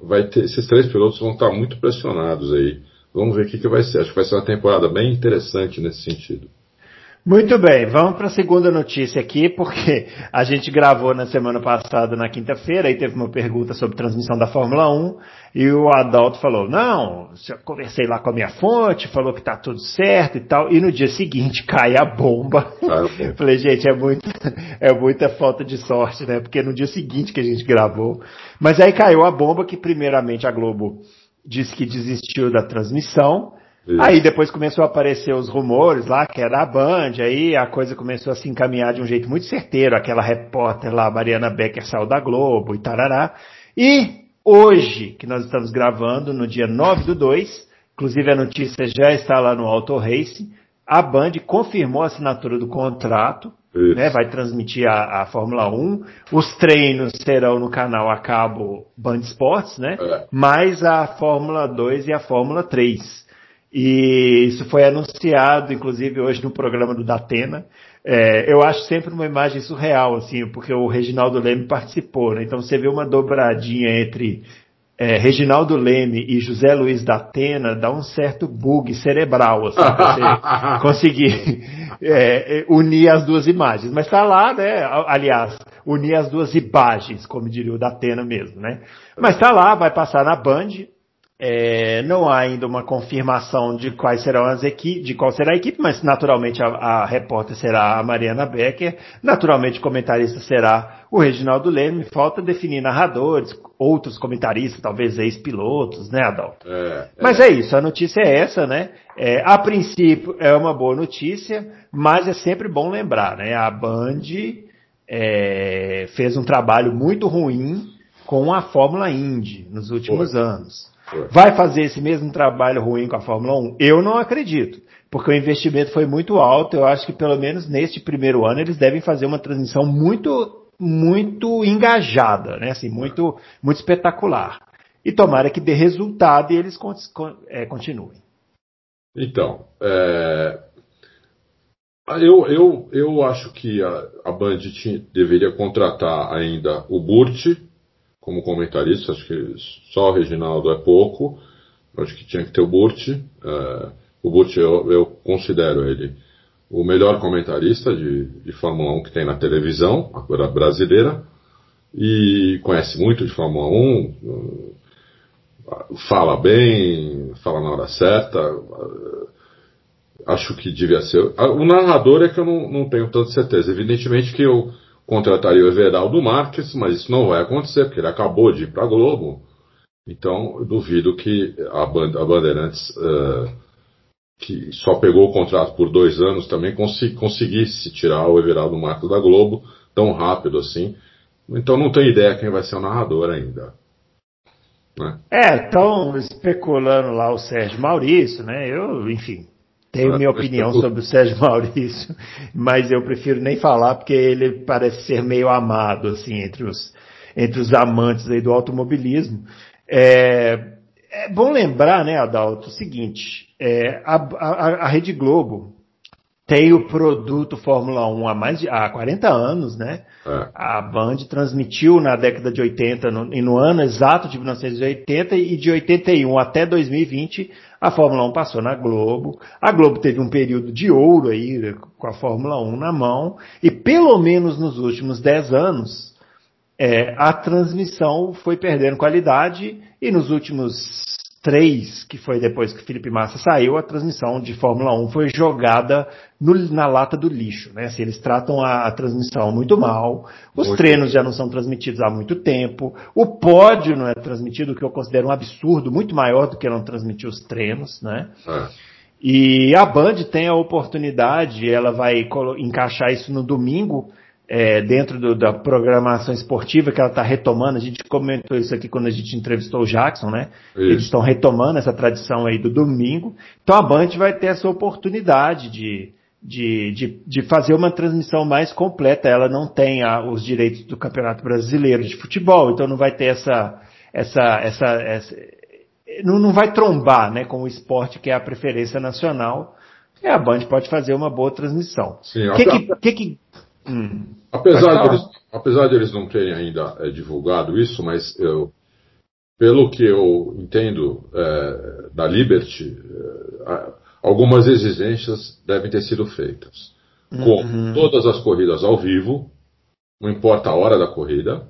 vai ter, esses três pilotos vão estar muito pressionados aí. Vamos ver o que, que vai ser. Acho que vai ser uma temporada bem interessante nesse sentido. Muito bem, vamos para a segunda notícia aqui, porque a gente gravou na semana passada, na quinta-feira, e teve uma pergunta sobre transmissão da Fórmula 1, e o Adalto falou, não, eu conversei lá com a minha fonte, falou que tá tudo certo e tal, e no dia seguinte cai a bomba. Ah, Falei, gente, é, muito, é muita falta de sorte, né? Porque no dia seguinte que a gente gravou. Mas aí caiu a bomba que primeiramente a Globo disse que desistiu da transmissão, isso. Aí depois começou a aparecer os rumores lá, que era a Band, aí a coisa começou a se encaminhar de um jeito muito certeiro, aquela repórter lá, Mariana Becker, saiu da Globo e tarará. E hoje, que nós estamos gravando, no dia 9 do 2, inclusive a notícia já está lá no Auto Race, a Band confirmou a assinatura do contrato, né, vai transmitir a, a, Fórmula 1. Os treinos serão no canal a cabo Band Esportes, né? É. Mais a Fórmula 2 e a Fórmula 3. E isso foi anunciado, inclusive, hoje no programa do Datena. É, eu acho sempre uma imagem surreal, assim, porque o Reginaldo Leme participou, né? Então você vê uma dobradinha entre é, Reginaldo Leme e José Luiz da Atena dá um certo bug cerebral, assim, você conseguir é, unir as duas imagens. Mas está lá, né? Aliás, unir as duas imagens, como diria o da Atena mesmo, né? Mas está lá, vai passar na Band, é, não há ainda uma confirmação de quais serão as equipes, de qual será a equipe, mas naturalmente a, a, repórter será a Mariana Becker, naturalmente o comentarista será o Reginaldo Leme, falta definir narradores, outros comentaristas, talvez ex-pilotos, né, Adalto? É, é. Mas é isso, a notícia é essa, né? É, a princípio é uma boa notícia, mas é sempre bom lembrar, né? A Band é, fez um trabalho muito ruim com a Fórmula Indy nos últimos anos. Vai fazer esse mesmo trabalho ruim com a Fórmula 1? Eu não acredito, porque o investimento foi muito alto. Eu acho que pelo menos neste primeiro ano eles devem fazer uma transmissão muito, muito engajada, né? Assim, muito, muito espetacular. E tomara que dê resultado e eles é, continuem. Então, é... eu, eu, eu acho que a, a Band deveria contratar ainda o Burt como comentarista, acho que só o Reginaldo é pouco, acho que tinha que ter o Burt. Uh, o Burt eu, eu, considero ele o melhor comentarista de, de Fórmula 1 que tem na televisão, a brasileira, e conhece muito de Fórmula 1, fala bem, fala na hora certa. Acho que devia ser. O narrador é que eu não, não tenho tanta certeza. Evidentemente que eu contrataria o Everaldo Marques, mas isso não vai acontecer, porque ele acabou de ir para a Globo. Então, eu duvido que a, Band a Bandeirantes, uh, que só pegou o contrato por dois anos, também conseguisse tirar o Everaldo Marques da Globo tão rápido assim. Então, não tenho ideia quem vai ser o narrador ainda. Né? É, estão especulando lá o Sérgio Maurício, né? Eu, enfim, tenho minha opinião sobre o Sérgio Maurício, mas eu prefiro nem falar porque ele parece ser meio amado, assim, entre os, entre os amantes aí do automobilismo. É, é bom lembrar, né, Adalto, o seguinte, é, a, a, a Rede Globo tem o produto Fórmula 1 há mais de há 40 anos, né? É. A Band transmitiu na década de 80 no, e no ano exato de 1980 e de 81 até 2020 a Fórmula 1 passou na Globo. A Globo teve um período de ouro aí com a Fórmula 1 na mão e pelo menos nos últimos 10 anos é, a transmissão foi perdendo qualidade e nos últimos 3, que foi depois que o Felipe Massa saiu, a transmissão de Fórmula 1 foi jogada no, na lata do lixo. Né? Assim, eles tratam a, a transmissão muito mal, os muito treinos já não são transmitidos há muito tempo, o pódio não é transmitido, o que eu considero um absurdo, muito maior do que não transmitir os treinos. Né? É. E a Band tem a oportunidade, ela vai encaixar isso no domingo, é, dentro do, da programação esportiva que ela está retomando. A gente comentou isso aqui quando a gente entrevistou o Jackson, né? Isso. Eles estão retomando essa tradição aí do domingo. Então a Band vai ter essa oportunidade de, de, de, de fazer uma transmissão mais completa. Ela não tem a, os direitos do Campeonato Brasileiro de Futebol, então não vai ter essa. essa, essa, essa não, não vai trombar né, com o esporte que é a preferência nacional. E a Band pode fazer uma boa transmissão. Sim, que, que, que, que Hum. Apesar, de eles, apesar de eles não terem ainda é, divulgado isso, mas eu, pelo que eu entendo é, da Liberty, é, algumas exigências devem ter sido feitas. Com uhum. todas as corridas ao vivo, não importa a hora da corrida,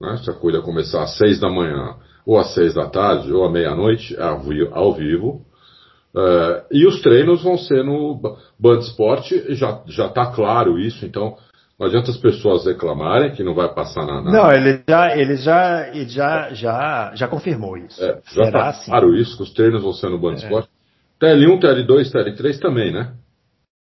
né, se a corrida começar às seis da manhã, ou às seis da tarde, ou à meia-noite, é ao vivo. Uh, e os treinos vão ser no Band Sport, já está claro isso, então não adianta as pessoas reclamarem que não vai passar na. na... Não, ele já, ele já, ele já, já, já confirmou isso. É, já está assim. claro isso, que os treinos vão ser no Band é. Esporte. TL1, TL2, TL3 também, né?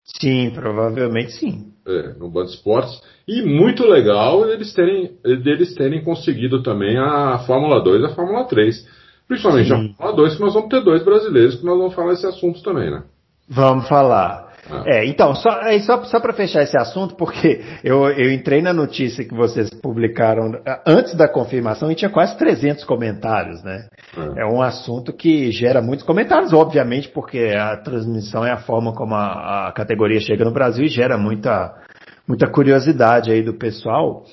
Sim, provavelmente sim. É, no Band Esportes. E muito legal eles terem, eles terem conseguido também a Fórmula 2 e a Fórmula 3. Principalmente sim. a Fórmula 2, que nós vamos ter dois brasileiros que nós vamos falar esse assunto também, né? Vamos falar. Ah. É, então, só, só, só para fechar esse assunto, porque eu, eu entrei na notícia que vocês publicaram antes da confirmação e tinha quase 300 comentários, né? É. é um assunto que gera muitos comentários, obviamente, porque a transmissão é a forma como a, a categoria chega no Brasil e gera muita, muita curiosidade aí do pessoal.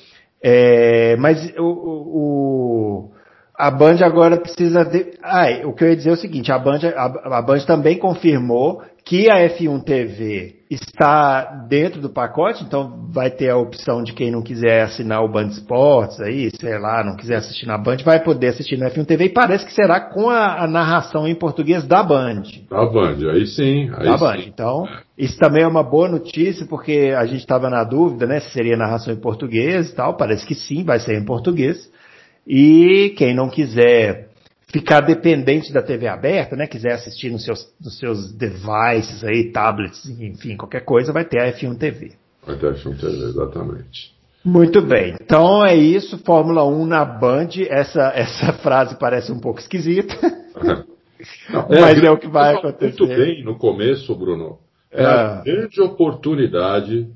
É, mas o, o, a Band agora precisa de. Ah, o que eu ia dizer é o seguinte: a Band, a, a Band também confirmou que a F1 TV está dentro do pacote, então vai ter a opção de quem não quiser assinar o Band Esportes aí, sei lá, não quiser assistir na Band, vai poder assistir no F1 TV e parece que será com a, a narração em português da Band. Da Band, aí sim. Aí da sim. Band. Então, isso também é uma boa notícia, porque a gente estava na dúvida, né, se seria narração em português e tal, parece que sim, vai ser em português. E quem não quiser ficar dependente da TV aberta, né? Quiser assistir nos seus, nos seus devices aí, tablets, enfim, qualquer coisa, vai ter a F1 TV. Vai ter a F1 TV, exatamente. Muito bem. Então é isso, Fórmula 1 na Band. Essa, essa frase parece um pouco esquisita. Não, é, mas é o que vai acontecer. Muito bem no começo, Bruno. É, é a grande oportunidade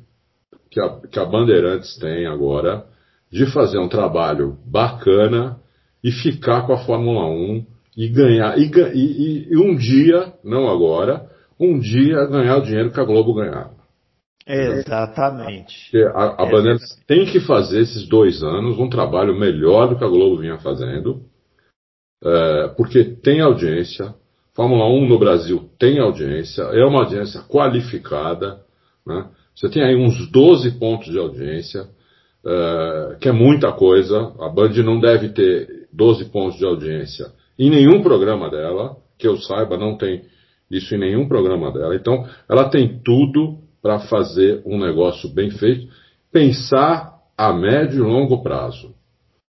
que a, que a Bandeirantes tem agora de fazer um trabalho bacana e ficar com a Fórmula 1 e ganhar. E, e, e um dia, não agora, um dia ganhar o dinheiro que a Globo ganhava. Exatamente. A, a Bandeira tem que fazer esses dois anos um trabalho melhor do que a Globo vinha fazendo, é, porque tem audiência. Fórmula 1 no Brasil tem audiência, é uma audiência qualificada. Né? Você tem aí uns 12 pontos de audiência, uh, que é muita coisa. A Band não deve ter 12 pontos de audiência em nenhum programa dela, que eu saiba, não tem isso em nenhum programa dela. Então, ela tem tudo para fazer um negócio bem feito, pensar a médio e longo prazo.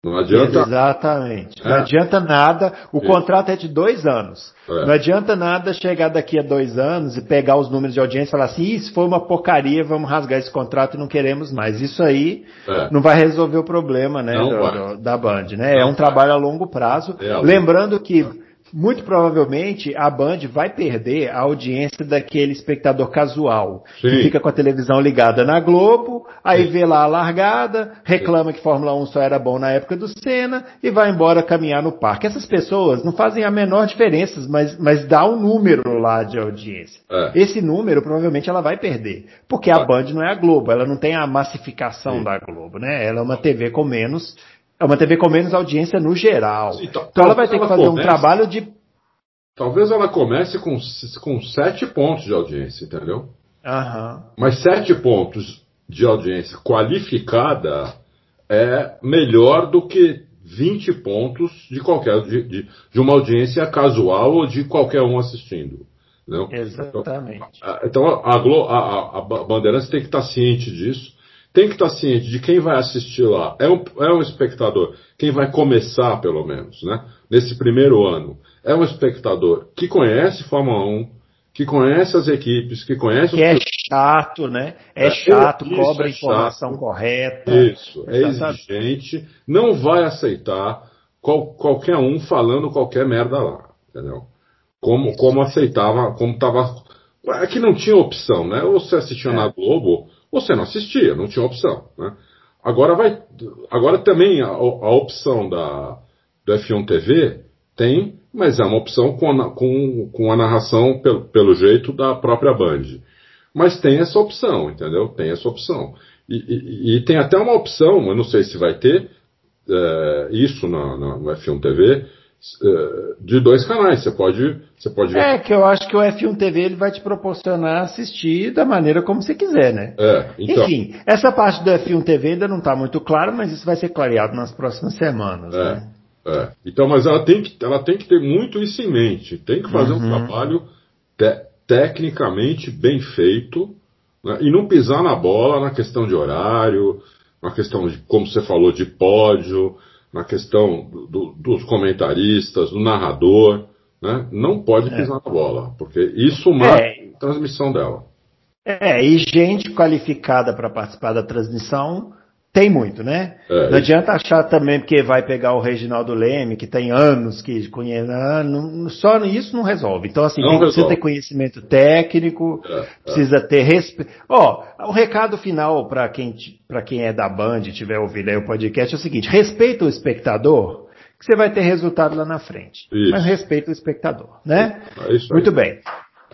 Não adianta. Exatamente. É. Não adianta nada. O Isso. contrato é de dois anos. É. Não adianta nada chegar daqui a dois anos e pegar os números de audiência e falar assim: isso foi uma porcaria, vamos rasgar esse contrato e não queremos mais. Isso aí é. não vai resolver o problema né, do, do, da Band. Né? é um trabalho a longo prazo. É Lembrando que muito provavelmente a Band vai perder a audiência daquele espectador casual, Sim. que fica com a televisão ligada na Globo, aí Sim. vê lá a largada, reclama que Fórmula 1 só era bom na época do Senna e vai embora caminhar no parque. Essas pessoas não fazem a menor diferença, mas, mas dá um número lá de audiência. É. Esse número provavelmente ela vai perder, porque a Band não é a Globo, ela não tem a massificação Sim. da Globo, né? Ela é uma TV com menos é uma TV com menos audiência no geral. Então, então ela vai ter que fazer comece, um trabalho de. Talvez ela comece com, com sete pontos de audiência, entendeu? Uhum. Mas sete pontos de audiência qualificada é melhor do que 20 pontos de qualquer de, de, de uma audiência casual ou de qualquer um assistindo. Não? Exatamente. Então, a, a, a, a Bandeirantes tem que estar ciente disso tem que estar ciente de quem vai assistir lá. É um, é um espectador, quem vai começar, pelo menos, né? Nesse primeiro ano. É um espectador que conhece Fórmula 1, que conhece as equipes, que conhece que os... é chato, né? É, é chato, isso, cobra é informação chato. correta. Isso, é exigente, não vai aceitar qual, qualquer um falando qualquer merda lá, entendeu? Como, como aceitava, como estava. É que não tinha opção, né? Ou você assistia é. na Globo, você não assistia, não tinha opção. Né? Agora vai, agora também a, a opção da, do F1 TV tem, mas é uma opção com a, com, com a narração pelo, pelo jeito da própria Band. Mas tem essa opção, entendeu? Tem essa opção. E, e, e tem até uma opção, eu não sei se vai ter é, isso na, na, no F1 TV, de dois canais. Você pode, você pode. É que eu acho que o F1 TV ele vai te proporcionar assistir da maneira como você quiser, né? É, então... Enfim, essa parte do F1 TV ainda não está muito clara, mas isso vai ser clareado nas próximas semanas, é, né? É. Então, mas ela tem que, ela tem que ter muito isso em mente. Tem que fazer uhum. um trabalho te, tecnicamente bem feito né? e não pisar na bola na questão de horário, na questão de, como você falou, de pódio na questão do, dos comentaristas, do narrador, né? não pode é. pisar é. na bola, porque isso mata é. a transmissão dela. É, e gente qualificada para participar da transmissão tem muito, né? É, não adianta achar também porque vai pegar o Reginaldo Leme, que tem anos que conhece. Ah, não, só isso não resolve. Então, assim, tem, precisa ter conhecimento técnico, é, é. precisa ter respeito. Ó, o recado final para quem, quem é da Band e tiver ouvido aí o podcast é o seguinte: respeita o espectador, que você vai ter resultado lá na frente. Isso. Mas respeita o espectador, né? É muito bem.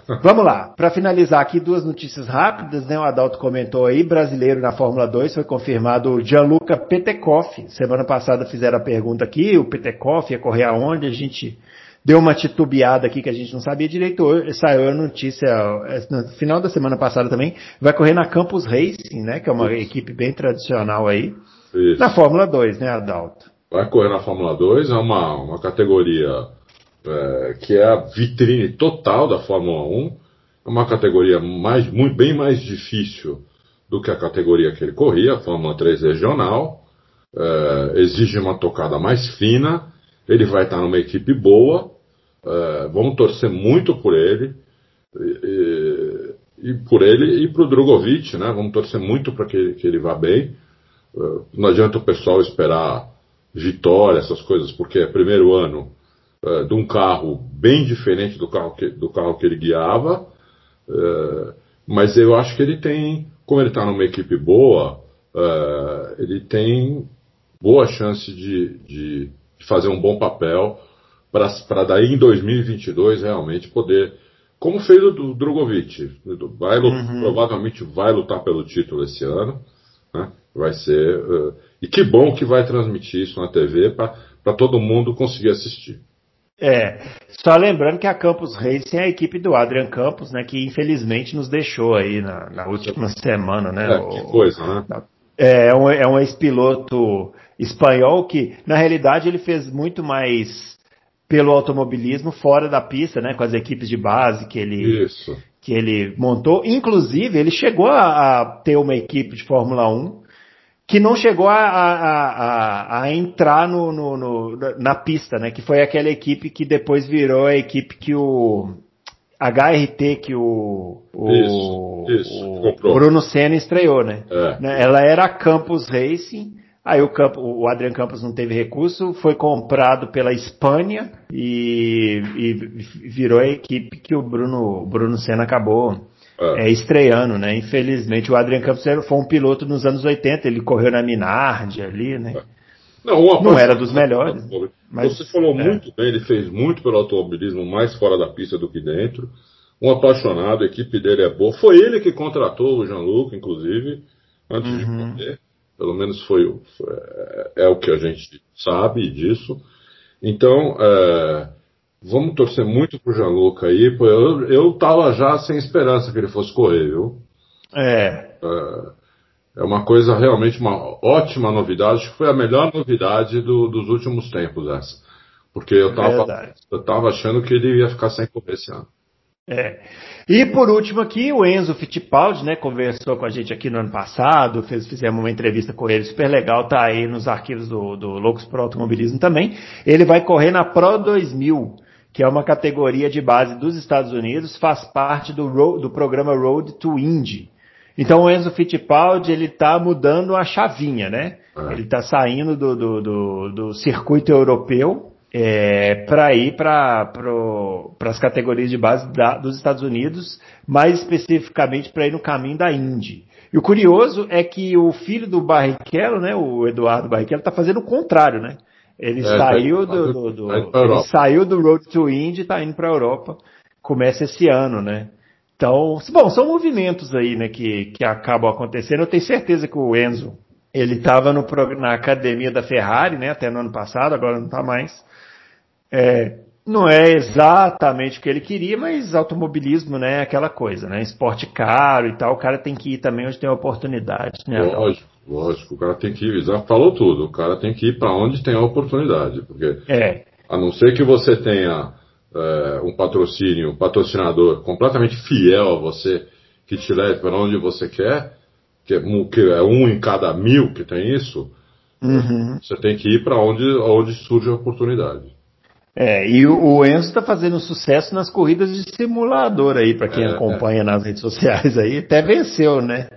Vamos lá, para finalizar aqui, duas notícias rápidas, né? O Adalto comentou aí, brasileiro na Fórmula 2 foi confirmado o Gianluca Petekoff. Semana passada fizeram a pergunta aqui, o Petekoff ia correr aonde? A gente deu uma titubeada aqui que a gente não sabia direito. Saiu a notícia no final da semana passada também. Vai correr na Campus Racing, né? Que é uma Isso. equipe bem tradicional aí. Isso. Na Fórmula 2, né, Adalto? Vai correr na Fórmula 2, é uma, uma categoria é, que é a vitrine total da Fórmula 1. É uma categoria mais, muito, bem mais difícil do que a categoria que ele corria, a Fórmula 3 regional. É, exige uma tocada mais fina. Ele vai estar numa equipe boa. É, vamos torcer muito por ele. E, e, por ele e para o Drogovic, né? Vamos torcer muito para que, que ele vá bem. É, não adianta o pessoal esperar vitória, essas coisas, porque é primeiro ano uh, de um carro bem diferente do carro que, do carro que ele guiava, uh, mas eu acho que ele tem, como ele está numa equipe boa, uh, ele tem boa chance de, de, de fazer um bom papel para daí em 2022 realmente poder, como fez o do Drogovic, vai, uhum. provavelmente vai lutar pelo título esse ano, né? vai ser uh, e que bom que vai transmitir isso na TV para todo mundo conseguir assistir. É, só lembrando que a Campus Racing é a equipe do Adrian Campos, né, que infelizmente nos deixou aí na, na última semana, né? É, que coisa, né? É, é um, é um ex-piloto espanhol que, na realidade, ele fez muito mais pelo automobilismo fora da pista, né, com as equipes de base que ele, Isso. que ele montou. Inclusive, ele chegou a, a ter uma equipe de Fórmula 1 que não chegou a, a, a, a entrar no, no, no, na pista, né? Que foi aquela equipe que depois virou a equipe que o HRT que o, o, Isso, isso, o. Bruno Senna estreou, né? É. Né, Ela era a Campus Racing. Aí o, Campo, o Adrian Campos não teve recurso, foi comprado pela Espanha e, e virou a equipe que o Bruno, o Bruno Senna acabou É. é, estreando, né? Infelizmente, o Adrian Campos foi um piloto nos anos 80, ele correu na Minardi ali, né? Não, um Não apaixonado era dos melhores, mas- Você falou é. muito bem, ele fez muito pelo automobilismo, mais fora da pista do que dentro. Um apaixonado, a equipe dele é boa. Foi ele que contratou o Jean-Luc, inclusive, antes de Uhum. morrer. Pelo menos foi, o- foi- é, é o que a gente sabe disso. Então, é, vamos torcer muito pro Jean-Luc aí. Eu, eu tava já sem esperança que ele fosse correr, viu? É, É uma coisa realmente uma ótima novidade. Acho que foi a melhor novidade do- dos últimos tempos essa. Porque eu tava, eu tava achando que ele ia ficar sem correr esse ano. é. E por último aqui, o Enzo Fittipaldi, né, conversou com a gente aqui no ano passado, fez, fizemos uma entrevista com ele super legal, tá aí nos arquivos do, do Loucos Pro Automobilismo também. Ele vai correr na Pro 2000, que é uma categoria de base dos Estados Unidos, faz parte do, ro- do programa Road to Indy. Então o Enzo Fittipaldi, ele tá mudando a chavinha, né? É. Ele tá saindo do, do, do, do circuito europeu é, para ir para as categorias de base da- dos Estados Unidos, mais especificamente para ir no caminho da Indy. E o curioso é que o filho do Barrichello, né, o Eduardo Barrichello, está fazendo o contrário, né? Ele É, saiu tá- do, do- do- tá ele Europa. saiu do Road to Indy, está indo para a Europa. Começa esse ano, né? Então, bom, são movimentos aí, né, que, que acabam acontecendo. Eu tenho certeza que o Enzo, ele estava na academia da Ferrari, né, até no ano passado, agora não está mais. É, não é exatamente o que ele queria, mas automobilismo, né, é aquela coisa, né, esporte caro e tal, o cara tem que ir também onde tem oportunidade, né? Lógico, lógico. O cara tem que ir. Já falou tudo. O cara tem que ir para onde tem a oportunidade. Porque É, a não ser que você tenha é, um patrocínio, um patrocinador completamente fiel a você, que te leve para onde você quer, que é, um- que é um em cada mil que tem isso, uhum. você tem que ir para onde, onde surge a oportunidade. É, e o, Enzo está fazendo sucesso nas corridas de simulador aí, para quem É, acompanha nas redes sociais aí, até venceu, né?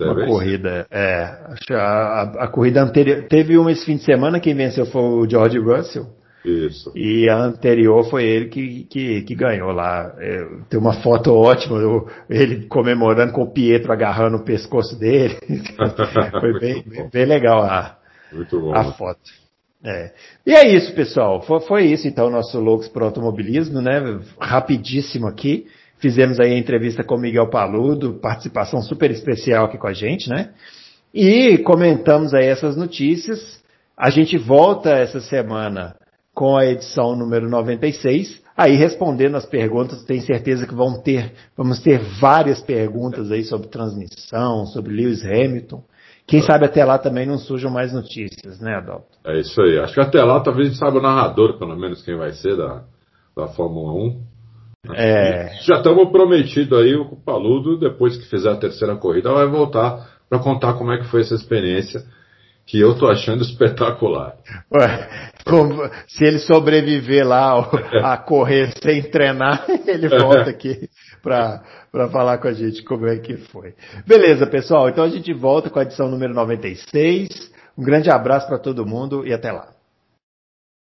Uma corrida. É, a, a- corrida anterior. Teve uma esse fim de semana, quem venceu foi o George Russell. Isso. E a anterior foi ele que, que, que ganhou lá. É, tem uma foto ótima, o- ele comemorando com o Pietro agarrando o pescoço dele. foi bem, bem, bem legal a, bom. a foto. É. E é isso, pessoal. Foi, foi isso, então, nosso Loucos para Automobilismo, né? Rapidíssimo aqui. Fizemos aí a entrevista com o Miguel Paludo, participação super especial aqui com a gente, né? E comentamos aí essas notícias. A gente volta essa semana com a edição número 96, aí respondendo as perguntas, tenho certeza que vão ter, vamos ter várias perguntas aí sobre transmissão, sobre Lewis Hamilton. Quem sabe até lá também não surjam mais notícias, né, Adalto? É isso aí. Acho que até lá talvez a gente saiba o narrador, pelo menos, quem vai ser da, da Fórmula 1. É, Já estamos prometido aí o Paludo, depois que fizer a terceira corrida, vai voltar para contar como é que foi essa experiência, que eu tô achando espetacular. ué, como- se ele sobreviver lá a correr sem treinar, ele volta aqui para falar com a gente como é que foi. Beleza, pessoal. Então a gente volta com a edição número 96. Um grande abraço para todo mundo e até lá.